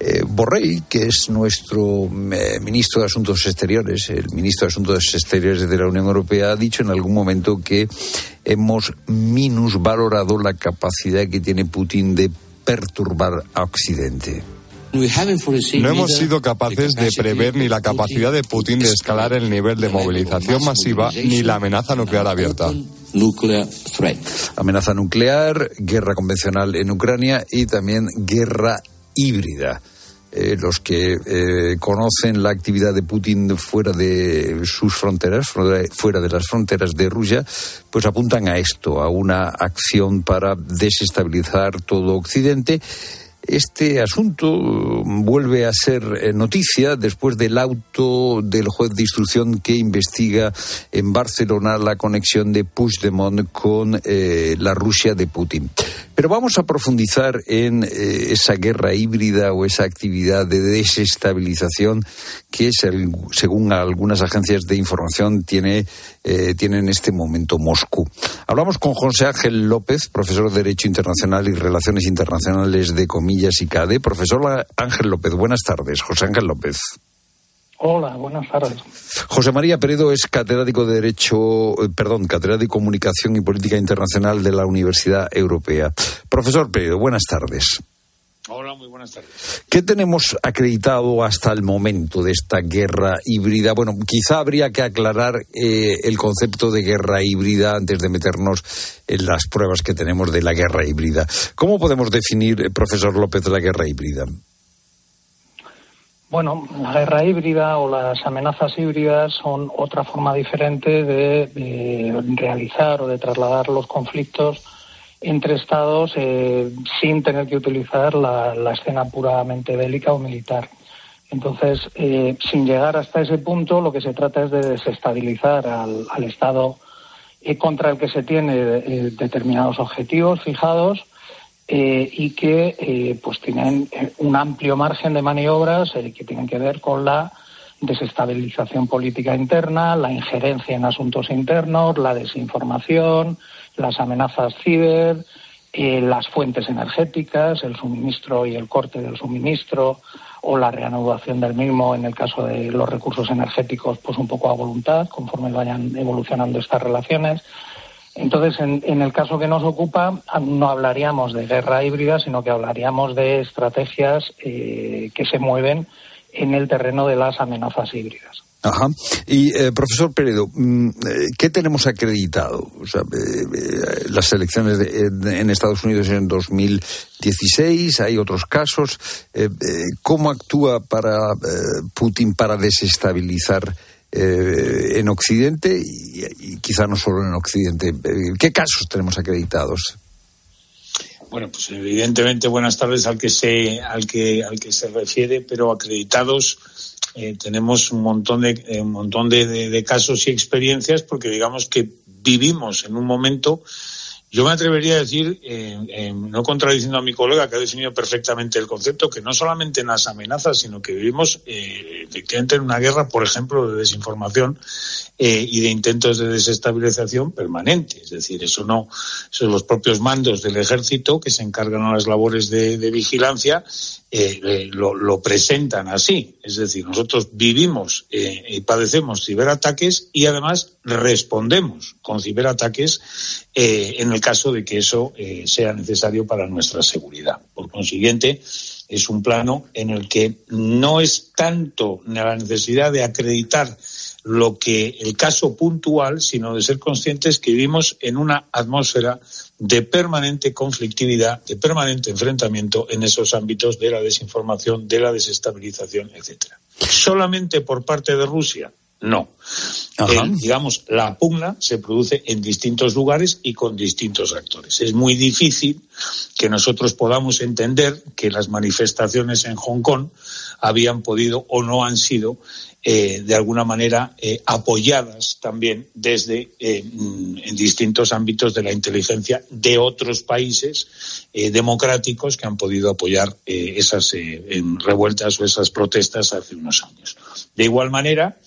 Eh, Borrell, que es nuestro eh, ministro de Asuntos Exteriores, el ministro de Asuntos Exteriores de la Unión Europea, ha dicho en algún momento que hemos minusvalorado la capacidad que tiene Putin de perturbar a Occidente. No hemos sido capaces de prever ni la capacidad de Putin de escalar el nivel de movilización masiva ni la amenaza nuclear abierta. Amenaza nuclear, guerra convencional en Ucrania y también guerra híbrida. Eh, los que eh, conocen la actividad de Putin fuera de sus fronteras, fuera de las fronteras de Rusia, pues apuntan a esto, a una acción para desestabilizar todo Occidente este asunto vuelve a ser eh, noticia después del auto del juez de instrucción que investiga en Barcelona la conexión de Puigdemont con la Rusia de Putin. Pero vamos a profundizar en eh, esa guerra híbrida o esa actividad de desestabilización que, según algunas agencias de información, tiene, tiene en este momento Moscú. Hablamos con José Ángel López, profesor de Derecho Internacional y Relaciones Internacionales de Comillas y CADE. Profesor Ángel López, buenas tardes. José Ángel López. Hola, buenas tardes. José María Peredo es catedrático de Derecho, eh, perdón, catedrático de Comunicación y Política Internacional de la Universidad Europea. Profesor Peredo, buenas tardes. Hola, muy buenas tardes. ¿Qué tenemos acreditado hasta el momento de esta guerra híbrida? Bueno, quizá habría que aclarar eh, el concepto de guerra híbrida antes de meternos en las pruebas que tenemos de la guerra híbrida. ¿Cómo podemos definir, eh, profesor López, la guerra híbrida? Bueno, la guerra híbrida o las amenazas híbridas son otra forma diferente de realizar o de trasladar los conflictos entre Estados eh, sin tener que utilizar la, escena puramente bélica o militar. Entonces, eh, sin llegar hasta ese punto, lo que se trata es de desestabilizar al, Estado eh, contra el que se tiene determinados objetivos fijados y que pues tienen un amplio margen de maniobras que tienen que ver con la desestabilización política interna, la injerencia en asuntos internos, la desinformación, las amenazas ciber, eh, las fuentes energéticas, el suministro y el corte del suministro o la reanudación del mismo en el caso de los recursos energéticos, pues un poco a voluntad, conforme vayan evolucionando estas relaciones. Entonces, en, el caso que nos ocupa, no hablaríamos de guerra híbrida, sino que hablaríamos de estrategias eh, que se mueven en el terreno de las amenazas híbridas. Ajá. Y, eh, profesor Peredo, mm, eh, ¿qué tenemos acreditado? Eh, las elecciones en Estados Unidos en 2016, hay otros casos. ¿Cómo actúa para Putin para desestabilizar en Occidente y, quizá no solo en Occidente. ¿Qué casos tenemos acreditados? Bueno, pues evidentemente buenas tardes al que se, al que, al que se refiere, pero acreditados tenemos un montón de un montón de, casos y experiencias porque digamos que vivimos en un momento yo me atrevería a decir, eh, eh, no contradiciendo a mi colega que ha definido perfectamente el concepto, que no solamente en las amenazas, sino que vivimos eh, efectivamente en una guerra, por ejemplo, de desinformación y de intentos de desestabilización permanente. Es decir, eso no, son los propios mandos del ejército que se encargan a las labores de, vigilancia lo, lo, presentan así. Es decir, nosotros vivimos y padecemos ciberataques y además respondemos con ciberataques en el caso de que eso eh, sea necesario para nuestra seguridad. Por consiguiente, es un plano en el que no es tanto la necesidad de acreditar lo que el caso puntual, sino de ser conscientes que vivimos en una atmósfera de permanente conflictividad, de permanente enfrentamiento en esos ámbitos de la desinformación, de la desestabilización, etcétera. Solamente por parte de Rusia no. digamos, la pugna se produce en distintos lugares y con distintos actores. Es muy difícil que nosotros podamos entender que las manifestaciones en Hong Kong habían podido o no han sido eh, de alguna manera eh, apoyadas también desde eh, mm, en distintos ámbitos de la inteligencia de otros países democráticos que han podido apoyar esas revueltas o esas protestas hace unos años. De igual manera,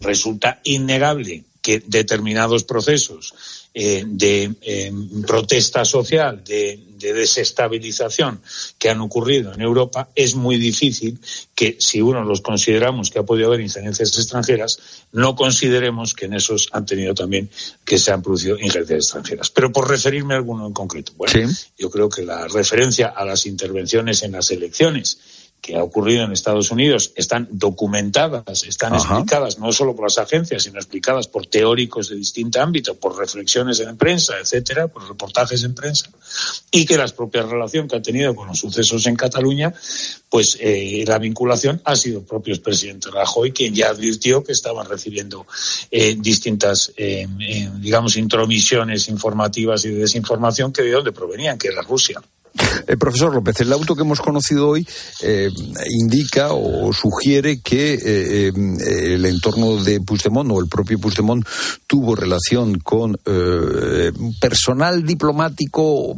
resulta innegable que determinados procesos eh, de eh, protesta social, de, desestabilización que han ocurrido en Europa, es muy difícil que, si uno los consideramos que ha podido haber injerencias extranjeras, no consideremos que en esos han tenido también que se han producido injerencias extranjeras. Pero por referirme a alguno en concreto, bueno, yo creo que la referencia a las intervenciones en las elecciones que ha ocurrido en Estados Unidos están documentadas, están explicadas no solo por las agencias, sino explicadas por teóricos de distinto ámbito, por reflexiones en prensa, etcétera, por reportajes en prensa, y que la propia relación que ha tenido con los sucesos en Cataluña, pues eh, la vinculación ha sido el propio presidente Rajoy quien ya advirtió que estaban recibiendo eh, distintas, eh, digamos, intromisiones informativas y de desinformación que de dónde provenían, que era Rusia. Eh, profesor López, el auto que hemos conocido hoy eh, indica o sugiere que eh, el entorno de Puigdemont o el propio Puigdemont tuvo relación con personal diplomático,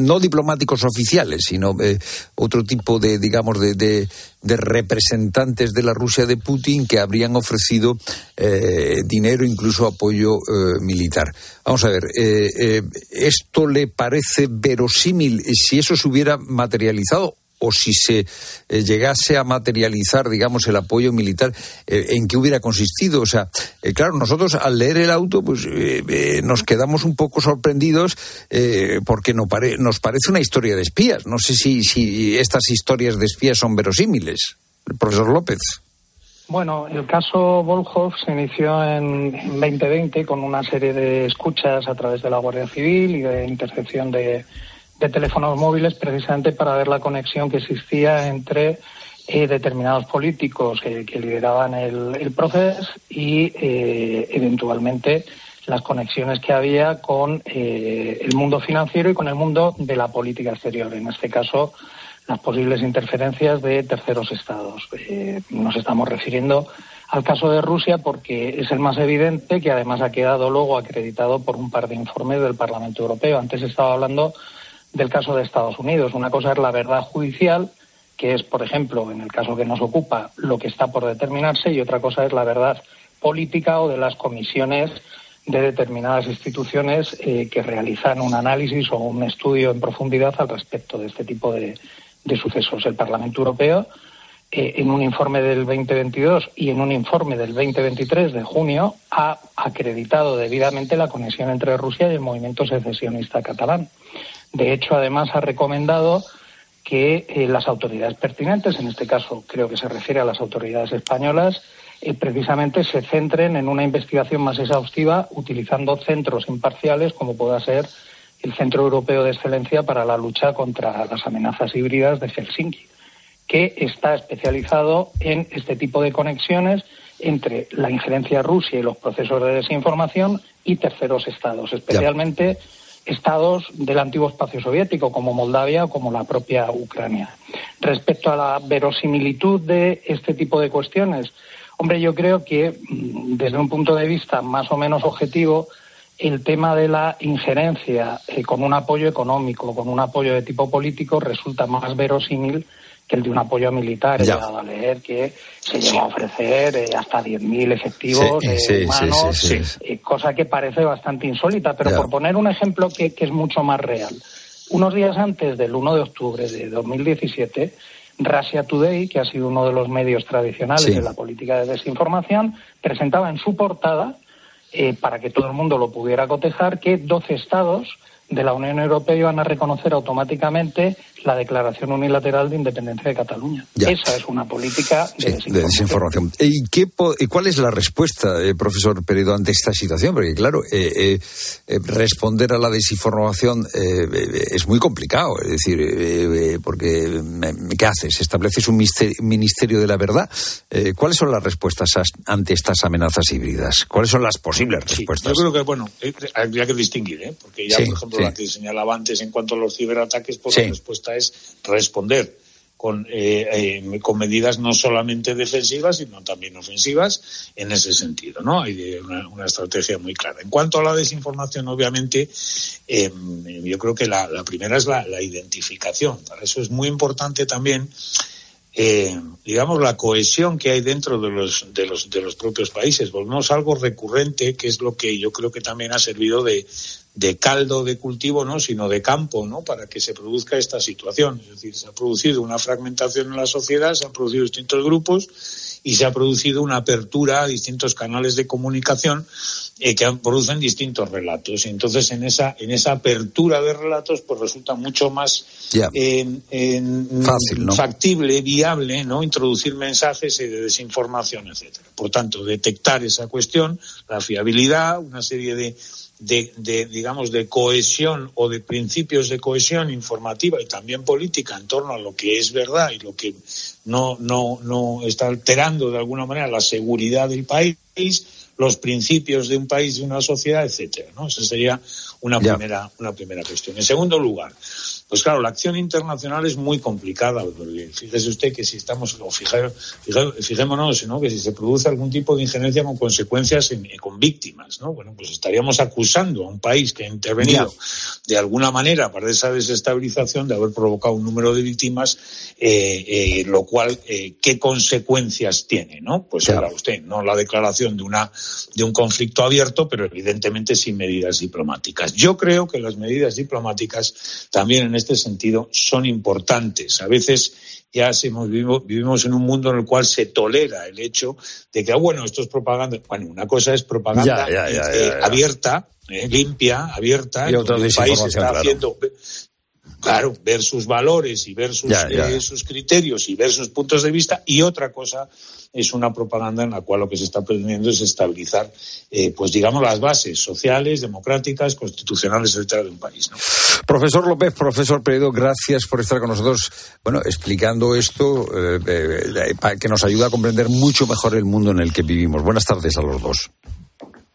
no diplomáticos oficiales, sino otro tipo de, digamos, de de representantes de la Rusia de Putin que habrían ofrecido eh, dinero, incluso apoyo eh, militar. Vamos a ver, eh, ¿esto le parece verosímil si eso se hubiera materializado o si se eh, llegase a materializar, digamos, el apoyo militar, eh, ¿en qué hubiera consistido? O sea, eh, claro, nosotros al leer el auto, pues nos quedamos un poco sorprendidos porque nos, nos parece una historia de espías. No sé si, si estas historias de espías son verosímiles. Profesor López. Bueno, el caso Volhov se inició en 2020 con una serie de escuchas a través de la Guardia Civil y de intercepción de de teléfonos móviles precisamente para ver la conexión que existía entre eh, determinados políticos que lideraban el, proceso y eh, eventualmente las conexiones que había con eh, el mundo financiero y con el mundo de la política exterior. En este caso, las posibles interferencias de terceros estados. nos estamos refiriendo al caso de Rusia porque es el más evidente que además ha quedado luego acreditado por un par de informes del Parlamento Europeo. Antes estaba hablando del caso de Estados Unidos. Una cosa es la verdad judicial, que es, por ejemplo, en el caso que nos ocupa, lo que está por determinarse, y otra cosa es la verdad política o de las comisiones de determinadas instituciones eh, que realizan un análisis o un estudio en profundidad al respecto de este tipo de, sucesos. El Parlamento Europeo, eh, en un informe del 2022 y en un informe del 2023 de junio, ha acreditado debidamente la conexión entre Rusia y el movimiento secesionista catalán. De hecho, además ha recomendado que eh, las autoridades pertinentes, en este caso creo que se refiere a las autoridades españolas, eh, precisamente se centren en una investigación más exhaustiva utilizando centros imparciales como pueda ser el Centro Europeo de Excelencia para la lucha contra las amenazas híbridas de Helsinki, que está especializado en este tipo de conexiones entre la injerencia Rusia y los procesos de desinformación y terceros estados, especialmente estados del antiguo espacio soviético, como Moldavia o como la propia Ucrania. Respecto a la verosimilitud de este tipo de cuestiones, hombre, yo creo que mm, desde un punto de vista más o menos objetivo, el tema de la injerencia eh, con un apoyo económico, con un apoyo de tipo político, resulta más verosímil que el de un apoyo militar. He llegado a leer que se llegó a ofrecer eh, hasta 10.000 efectivos eh, humanos, eh, cosa que parece bastante insólita. Pero por poner un ejemplo que, es mucho más real, unos días antes del 1 de octubre de 2017, Russia Today, que ha sido uno de los medios tradicionales de la política de desinformación, presentaba en su portada, para que todo el mundo lo pudiera cotejar, que 12 estados de la Unión Europea iban a reconocer automáticamente la declaración unilateral de independencia de Cataluña. Esa es una política de, desinformación. ¿Y, qué, cuál es la respuesta, eh, profesor Peredo, ante esta situación? Porque, claro, eh, eh, responder a la desinformación es muy complicado. Es decir, porque ¿qué haces? ¿Estableces un ministerio de la verdad? ¿Cuáles son las respuestas ante estas amenazas híbridas? ¿Cuáles son las posibles respuestas? yo creo que, bueno, habría que distinguir, porque ya, por ejemplo, la que señalaba antes en cuanto a los ciberataques, pues la respuesta es responder con, eh, eh, con medidas no solamente defensivas, sino también ofensivas en ese sentido, ¿no? Hay una, estrategia muy clara. En cuanto a la desinformación, obviamente, em, yo creo que la, primera es la, identificación. Para eso es muy importante también, eh, digamos, la cohesión que hay dentro de los, de, los, de los propios países. Volvemos a algo recurrente, que es lo que yo creo que también ha servido de, de caldo de cultivo, no, sino de campo, ¿no? Para que se produzca esta situación. Es decir, se ha producido una fragmentación en la sociedad, se han producido distintos grupos y se ha producido una apertura a distintos canales de comunicación eh, que producen distintos relatos. Y entonces, en esa, en esa apertura de relatos, pues resulta mucho más factible, viable, ¿no? Introducir mensajes de desinformación, etcétera. Por tanto, detectar esa cuestión, la fiabilidad, una serie de de, digamos, de cohesión o de principios de cohesión informativa y también política en torno a lo que es verdad y lo que no, no, no está alterando de alguna manera la seguridad del país, los principios de un país, de una sociedad, etcétera, ¿no? Esa sería una primera, una primera cuestión. En segundo lugar, pues claro, la acción internacional es muy complicada. Fíjese usted que si estamos, o fijémonos, ¿no? que si se produce algún tipo de injerencia con consecuencias con víctimas, ¿no? Bueno, pues estaríamos acusando a un país que ha intervenido de alguna manera para esa desestabilización de haber provocado un número de víctimas, eh, eh, lo cual, eh, ¿qué consecuencias tiene, no? Pues ahora usted, no la declaración de una de un conflicto abierto, pero evidentemente sin medidas diplomáticas. Yo creo que las medidas diplomáticas también en este sentido son importantes. A veces ya vivimos, en un mundo en el cual se tolera el hecho de que, ah, bueno, esto es propaganda. Bueno, una cosa es propaganda eh, abierta, eh, limpia, abierta, y otra el país está haciendo Claro, ver sus valores y ver sus, eh, sus, criterios y ver sus puntos de vista. Y otra cosa es una propaganda en la cual lo que se está pretendiendo es estabilizar, eh, pues digamos, las bases sociales, democráticas, constitucionales, etcétera, de un país. Profesor López, profesor Peredo, gracias por estar con nosotros, bueno, explicando esto eh, que nos ayuda a comprender mucho mejor el mundo en el que vivimos. Buenas tardes a los dos.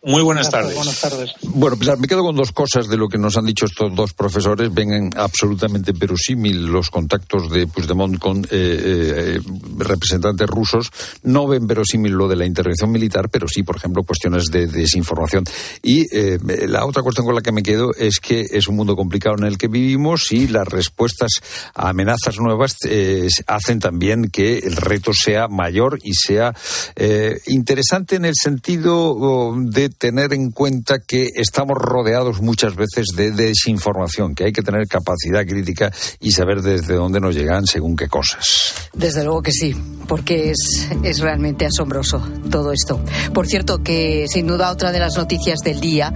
Muy buenas tardes. Buenas tardes. Bueno, pues me quedo con dos cosas de lo que nos han dicho estos dos profesores. Vengan absolutamente verosímil los contactos de Puigdemont con eh, eh, representantes rusos. No ven verosímil lo de la intervención militar, pero sí, por ejemplo, cuestiones de, desinformación. Y eh, la otra cuestión con la que me quedo es que es un mundo complicado en el que vivimos y las respuestas a amenazas nuevas hacen también que el reto sea mayor y sea interesante en el sentido de tener en cuenta que estamos rodeados muchas veces de desinformación, que hay que tener capacidad crítica y saber desde dónde nos llegan según qué cosas. Desde luego que sí, porque es, es realmente asombroso todo esto. Por cierto, que sin duda otra de las noticias del día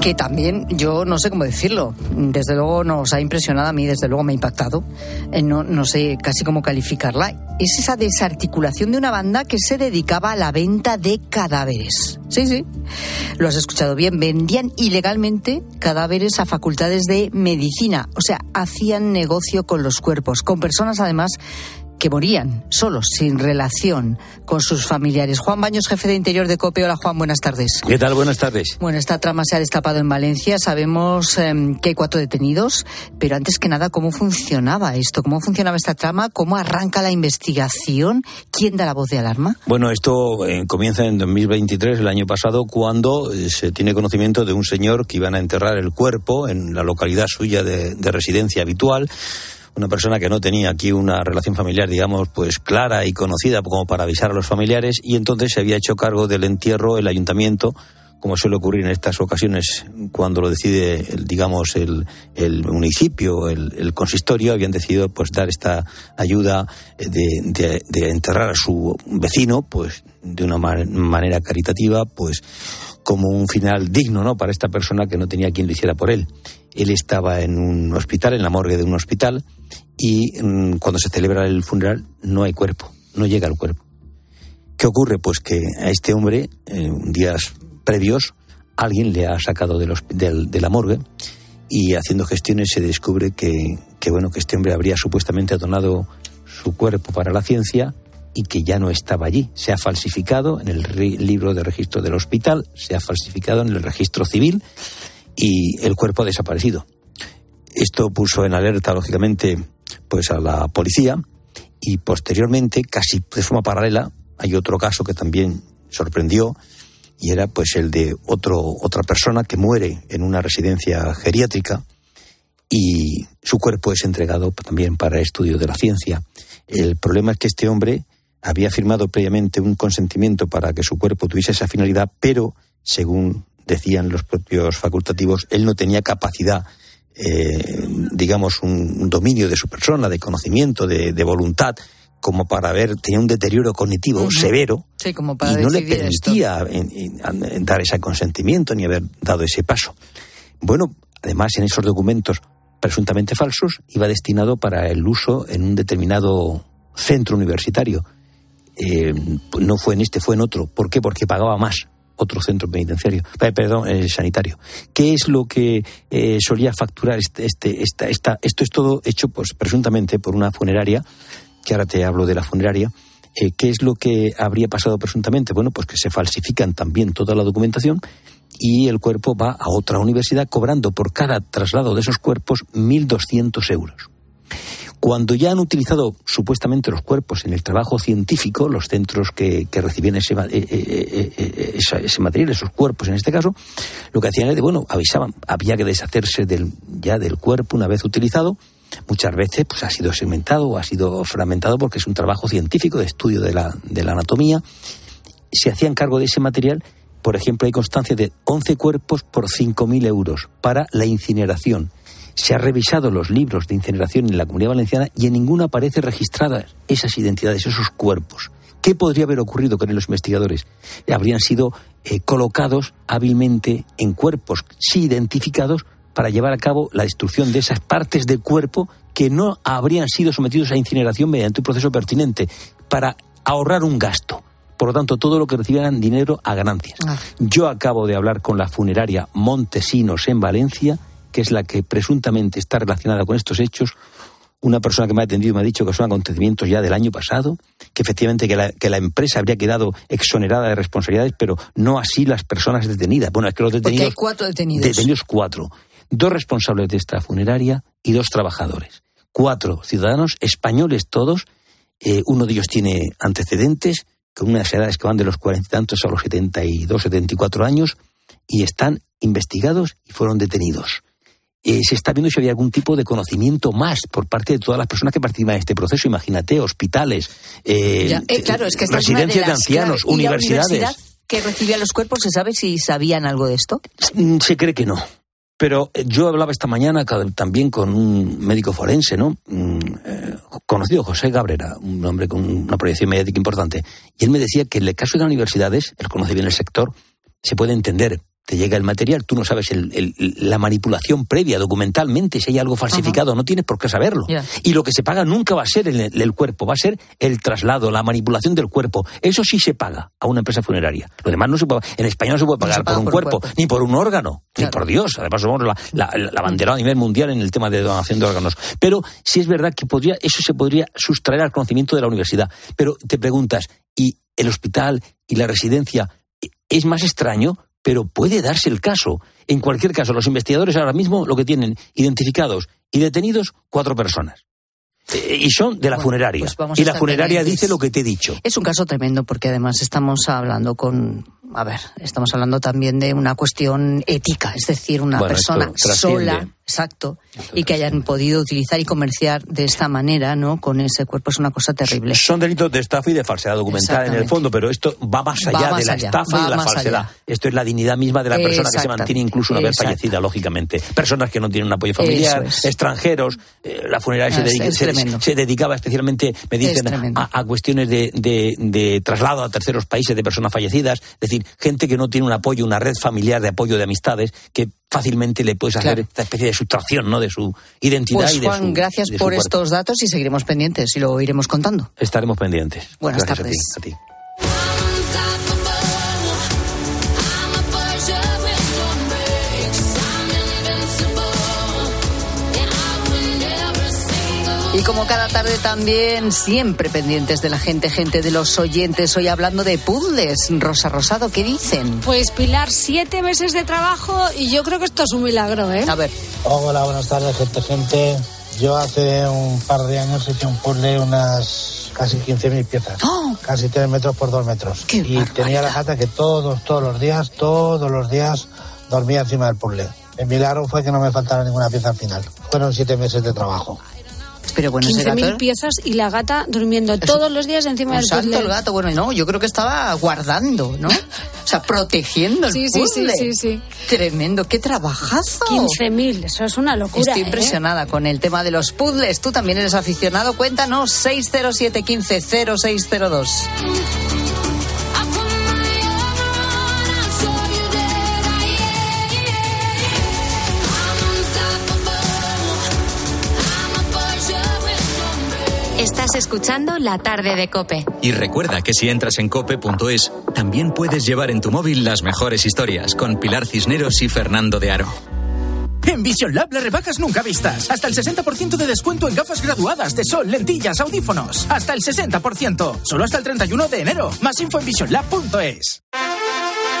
que también yo no sé cómo decirlo. Desde luego nos ha impresionado a mí, desde luego me ha impactado. Eh, no, no sé casi cómo calificarla. Es esa desarticulación de una banda que se dedicaba a la venta de cadáveres. Sí, sí. Lo has escuchado bien. Vendían ilegalmente cadáveres a facultades de medicina. O sea, hacían negocio con los cuerpos, con personas además que morían solos, sin relación con sus familiares. Juan Baños, jefe de Interior de COPE. Hola Juan, buenas tardes. ¿Qué tal? Buenas tardes. Bueno, esta trama se ha destapado en Valencia. Sabemos em, que hay cuatro detenidos, pero antes que nada, ¿cómo funcionaba esto? ¿Cómo funcionaba esta trama? ¿Cómo arranca la investigación? ¿Quién da la voz de alarma? Bueno, esto eh, comienza en 2023, el año pasado, cuando eh, se tiene conocimiento de un señor que iban a enterrar el cuerpo en la localidad suya de, de residencia habitual una persona que no tenía aquí una relación familiar, digamos, pues clara y conocida como para avisar a los familiares y entonces se había hecho cargo del entierro el ayuntamiento como suele ocurrir en estas ocasiones cuando lo decide, digamos, el, el municipio, el, el, consistorio, habían decidido pues dar esta ayuda de, de, enterrar a su vecino, pues de una manera caritativa, pues como un final digno, ¿no? Para esta persona que no tenía quien lo hiciera por él. Él estaba en un hospital, en la morgue de un hospital, y mm, cuando se celebra el funeral no hay cuerpo, no llega el cuerpo. ¿Qué ocurre? Pues que a este hombre, en días previos, alguien le ha sacado de, de, la morgue y haciendo gestiones se descubre que, que, bueno, que este hombre habría supuestamente donado su cuerpo para la ciencia y que ya no estaba allí. Se ha falsificado en el libro de registro del hospital, se ha falsificado en el registro civil y el cuerpo ha desaparecido. Esto puso en alerta, lógicamente, pues a la policía y posteriormente, casi de forma paralela, hay otro caso que también sorprendió y era pues el de otro, otra persona que muere en una residencia geriátrica y su cuerpo es entregado también para estudio de la ciencia. El problema es que este hombre había firmado previamente un consentimiento para que su cuerpo tuviese esa finalidad, pero según decían los propios facultativos, él no tenía capacidad, eh, digamos, un, dominio de su persona, de conocimiento, de, voluntad, como para ver, tenía un deterioro cognitivo severo y no le permitía dar ese consentimiento ni haber dado ese paso. Bueno, además en esos documentos presuntamente falsos iba destinado para el uso en un determinado centro universitario. Eh, no fue en este, fue en otro. ¿Por qué? Porque pagaba más otro centro penitenciario, eh, perdón, eh, sanitario. ¿Qué es lo que solía facturar este, este, esta, esta, esto es todo hecho, pues, presuntamente por una funeraria, que ahora te hablo de la funeraria. ¿Qué es lo que habría pasado presuntamente? Bueno, pues que se falsifican también toda la documentación y el cuerpo va a otra universidad cobrando por cada traslado de esos cuerpos 1.200 euros. Cuando ya han utilizado supuestamente los cuerpos en el trabajo científico, los centros que, recibían ese, eh, eh, eh, ese, material, esos cuerpos en este caso, lo que hacían es, de, bueno, avisaban, había que deshacerse del, ya del cuerpo una vez utilizado, muchas veces pues ha sido segmentado o ha sido fragmentado porque es un trabajo científico de estudio de la, de la anatomía. Se hacían cargo de ese material, por ejemplo, hay constancia de 11 cuerpos por 5.000 euros para la incineración se ha revisado los libros de incineración en la Comunidad Valenciana y en ninguno aparece registradas esas identidades, esos cuerpos. ¿Qué podría haber ocurrido con los investigadores? Habrían sido eh, colocados hábilmente en cuerpos sí identificados para llevar a cabo la destrucción de esas partes del cuerpo que no habrían sido sometidos a incineración mediante un proceso pertinente, para ahorrar un gasto. Por lo tanto, todo lo que recibieran dinero a ganancias. Ah. Yo acabo de hablar con la funeraria Montesinos en Valencia que es la que presuntamente está relacionada con estos hechos, una persona que me ha atendido me ha dicho que son acontecimientos ya del año pasado, que efectivamente que la, que la empresa habría quedado exonerada de responsabilidades, pero no así las personas detenidas. Bueno, es que los detenidos... hay cuatro detenidos. Detenidos cuatro. Dos responsables de esta funeraria y dos trabajadores. Cuatro ciudadanos españoles todos. Eh, uno de ellos tiene antecedentes, con unas edades que van de los cuarenta y tantos a los setenta y dos, setenta y cuatro años, y están investigados y fueron detenidos. Eh, se está viendo si había algún tipo de conocimiento más por parte de todas las personas que participan en este proceso. Imagínate, hospitales, eh, eh, residencias de, ancianos, universidades. que recibía los cuerpos, ¿se sabe si sabían algo de esto? Mm, se cree que no. Pero yo hablaba esta mañana también con un médico forense, ¿no? Mm, conocido, José Gabrera, un hombre con una proyección mediática importante. Y él me decía que en el caso de las universidades, él conoce bien el sector, se puede entender te llega el material, tú no sabes la manipulación previa documentalmente, si hay algo falsificado, no tienes por qué saberlo. Y lo que se paga nunca va a ser el, el, cuerpo, va a ser el traslado, la manipulación del cuerpo. Eso sí se paga a una empresa funeraria. Lo demás no se puede, en España no se puede pagar por, un, cuerpo, ni por un órgano, ni por Dios. Además somos la, la, la, bandera a nivel mundial en el tema de donación de órganos. Pero sí es verdad que podría, eso se podría sustraer al conocimiento de la universidad. Pero te preguntas, ¿y el hospital y la residencia es más extraño? Pero puede darse el caso. En cualquier caso, los investigadores ahora mismo lo que tienen identificados y detenidos cuatro personas. Eh, y son de la funeraria. Pues y la funeraria dice lo que te he dicho. Es un caso tremendo porque además estamos hablando con a ver, estamos hablando también de una cuestión ética, es decir, una persona sola, exacto, y que hayan podido utilizar y comerciar de esta manera, ¿no? Con ese cuerpo es una cosa terrible. Son delitos de estafa y de falsedad documental en el fondo, pero esto va más allá de la estafa y de la falsedad. Esto es la dignidad misma de la persona que se mantiene incluso una vez fallecida, lógicamente. Personas que no tienen un apoyo familiar, extranjeros. Eh, la funeraria se, dedicaba especialmente, me dicen, a, cuestiones de, de traslado a terceros países de personas fallecidas. Es decir, gente que no tiene un apoyo, una red familiar de apoyo de amistades, que fácilmente le puedes hacer esta especie de sustracción ¿no? de su identidad pues, y de Juan, gracias por estos datos y seguiremos pendientes y lo iremos contando. Estaremos pendientes. Buenas tardes. a ti. Como cada tarde también, siempre pendientes de la gente, gente de los oyentes. Hoy hablando de puzzles. Rosa Rosado, ¿qué dicen? Pues Pilar, siete meses de trabajo y yo creo que esto es un milagro, ¿eh? A ver. Hola, buenas tardes, gente, gente. Yo hace un par de años hice un puzzle, unas casi 15.000 piezas. ¡Oh! Casi 3 metros por 2 metros. y tenía la gata que todos, todos los días, todos los días dormía encima del puzzle. El milagro fue que no me faltara ninguna pieza al final. Fueron siete meses de trabajo. Pero bueno, 15.000 piezas y la gata durmiendo todos los días encima del puzzle. el gato, bueno, no, yo creo que estaba guardando, ¿no? (laughs) o sea, protegiendo el sí, puzzle. Sí, sí, sí, Tremendo, qué trabajazo. 15.000, eso es una locura. Estoy ¿eh? impresionada con el tema de los puzzles. Tú también eres aficionado. Cuéntanos 607 15 0602. Escuchando La tarde de Cope. Y recuerda que si entras en cope.es, también puedes llevar en tu móvil las mejores historias con Pilar Cisneros y Fernando de Aro. En Vision Lab las rebajas nunca vistas. Hasta el 60% de descuento en gafas graduadas de sol, lentillas, audífonos. Hasta el 60%. Solo hasta el 31 de enero. Más info en visionlab.es.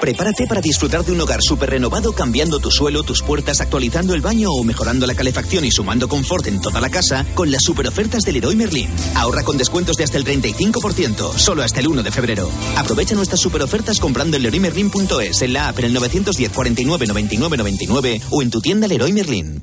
Prepárate para disfrutar de un hogar súper renovado cambiando tu suelo, tus puertas, actualizando el baño o mejorando la calefacción y sumando confort en toda la casa con las super ofertas del Leroy Merlin. Ahorra con descuentos de hasta el 35%, solo hasta el 1 de febrero. Aprovecha nuestras super ofertas comprando en leroymerlin.es, en la app en el 910 49 99 99 o en tu tienda Leroy Merlin.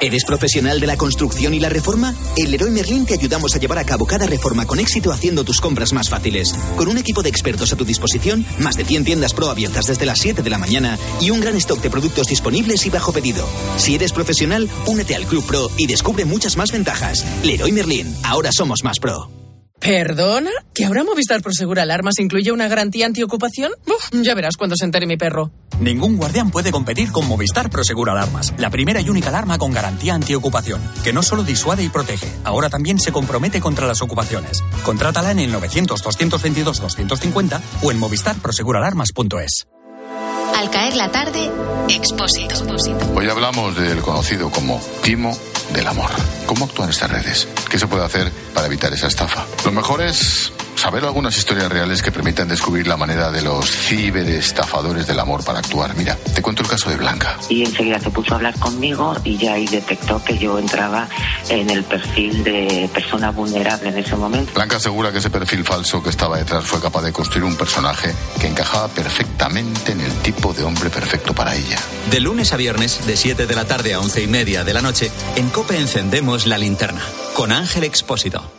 ¿Eres profesional de la construcción y la reforma? En Leroy Merlin te ayudamos a llevar a cabo cada reforma con éxito haciendo tus compras más fáciles. Con un equipo de expertos a tu disposición, más de 100 tiendas pro abiertas desde las 7 de la mañana y un gran stock de productos disponibles y bajo pedido. Si eres profesional, únete al Club Pro y descubre muchas más ventajas. Leroy Merlin, ahora somos más pro. ¿Perdona? ¿Que ahora Movistar Prosegur Alarmas incluye una garantía antiocupación? Uf, ya verás cuando se entere mi perro. Ningún guardián puede competir con Movistar Prosegur Alarmas, la primera y única alarma con garantía antiocupación, que no solo disuade y protege, ahora también se compromete contra las ocupaciones. Contrátala en el 900-222-250 o en movistarproseguralarmas.es. Al caer la tarde, Expósito. Hoy hablamos del conocido como timo del amor. ¿Cómo actúan estas redes? ¿Qué se puede hacer para evitar esa estafa? Lo mejor es saber algunas historias reales que permitan descubrir la manera de los ciberestafadores del amor para actuar. Mira, te cuento el caso de Blanca. Y enseguida se puso a hablar conmigo y ya ahí detectó que yo entraba en el perfil de persona vulnerable en ese momento. Blanca asegura que ese perfil falso que estaba detrás fue capaz de construir un personaje que encajaba perfectamente en el tipo de hombre perfecto para ella. De lunes a viernes, de 7 de la tarde a 11 y media de la noche, en Cope encendemos la linterna con Ángel Expósito.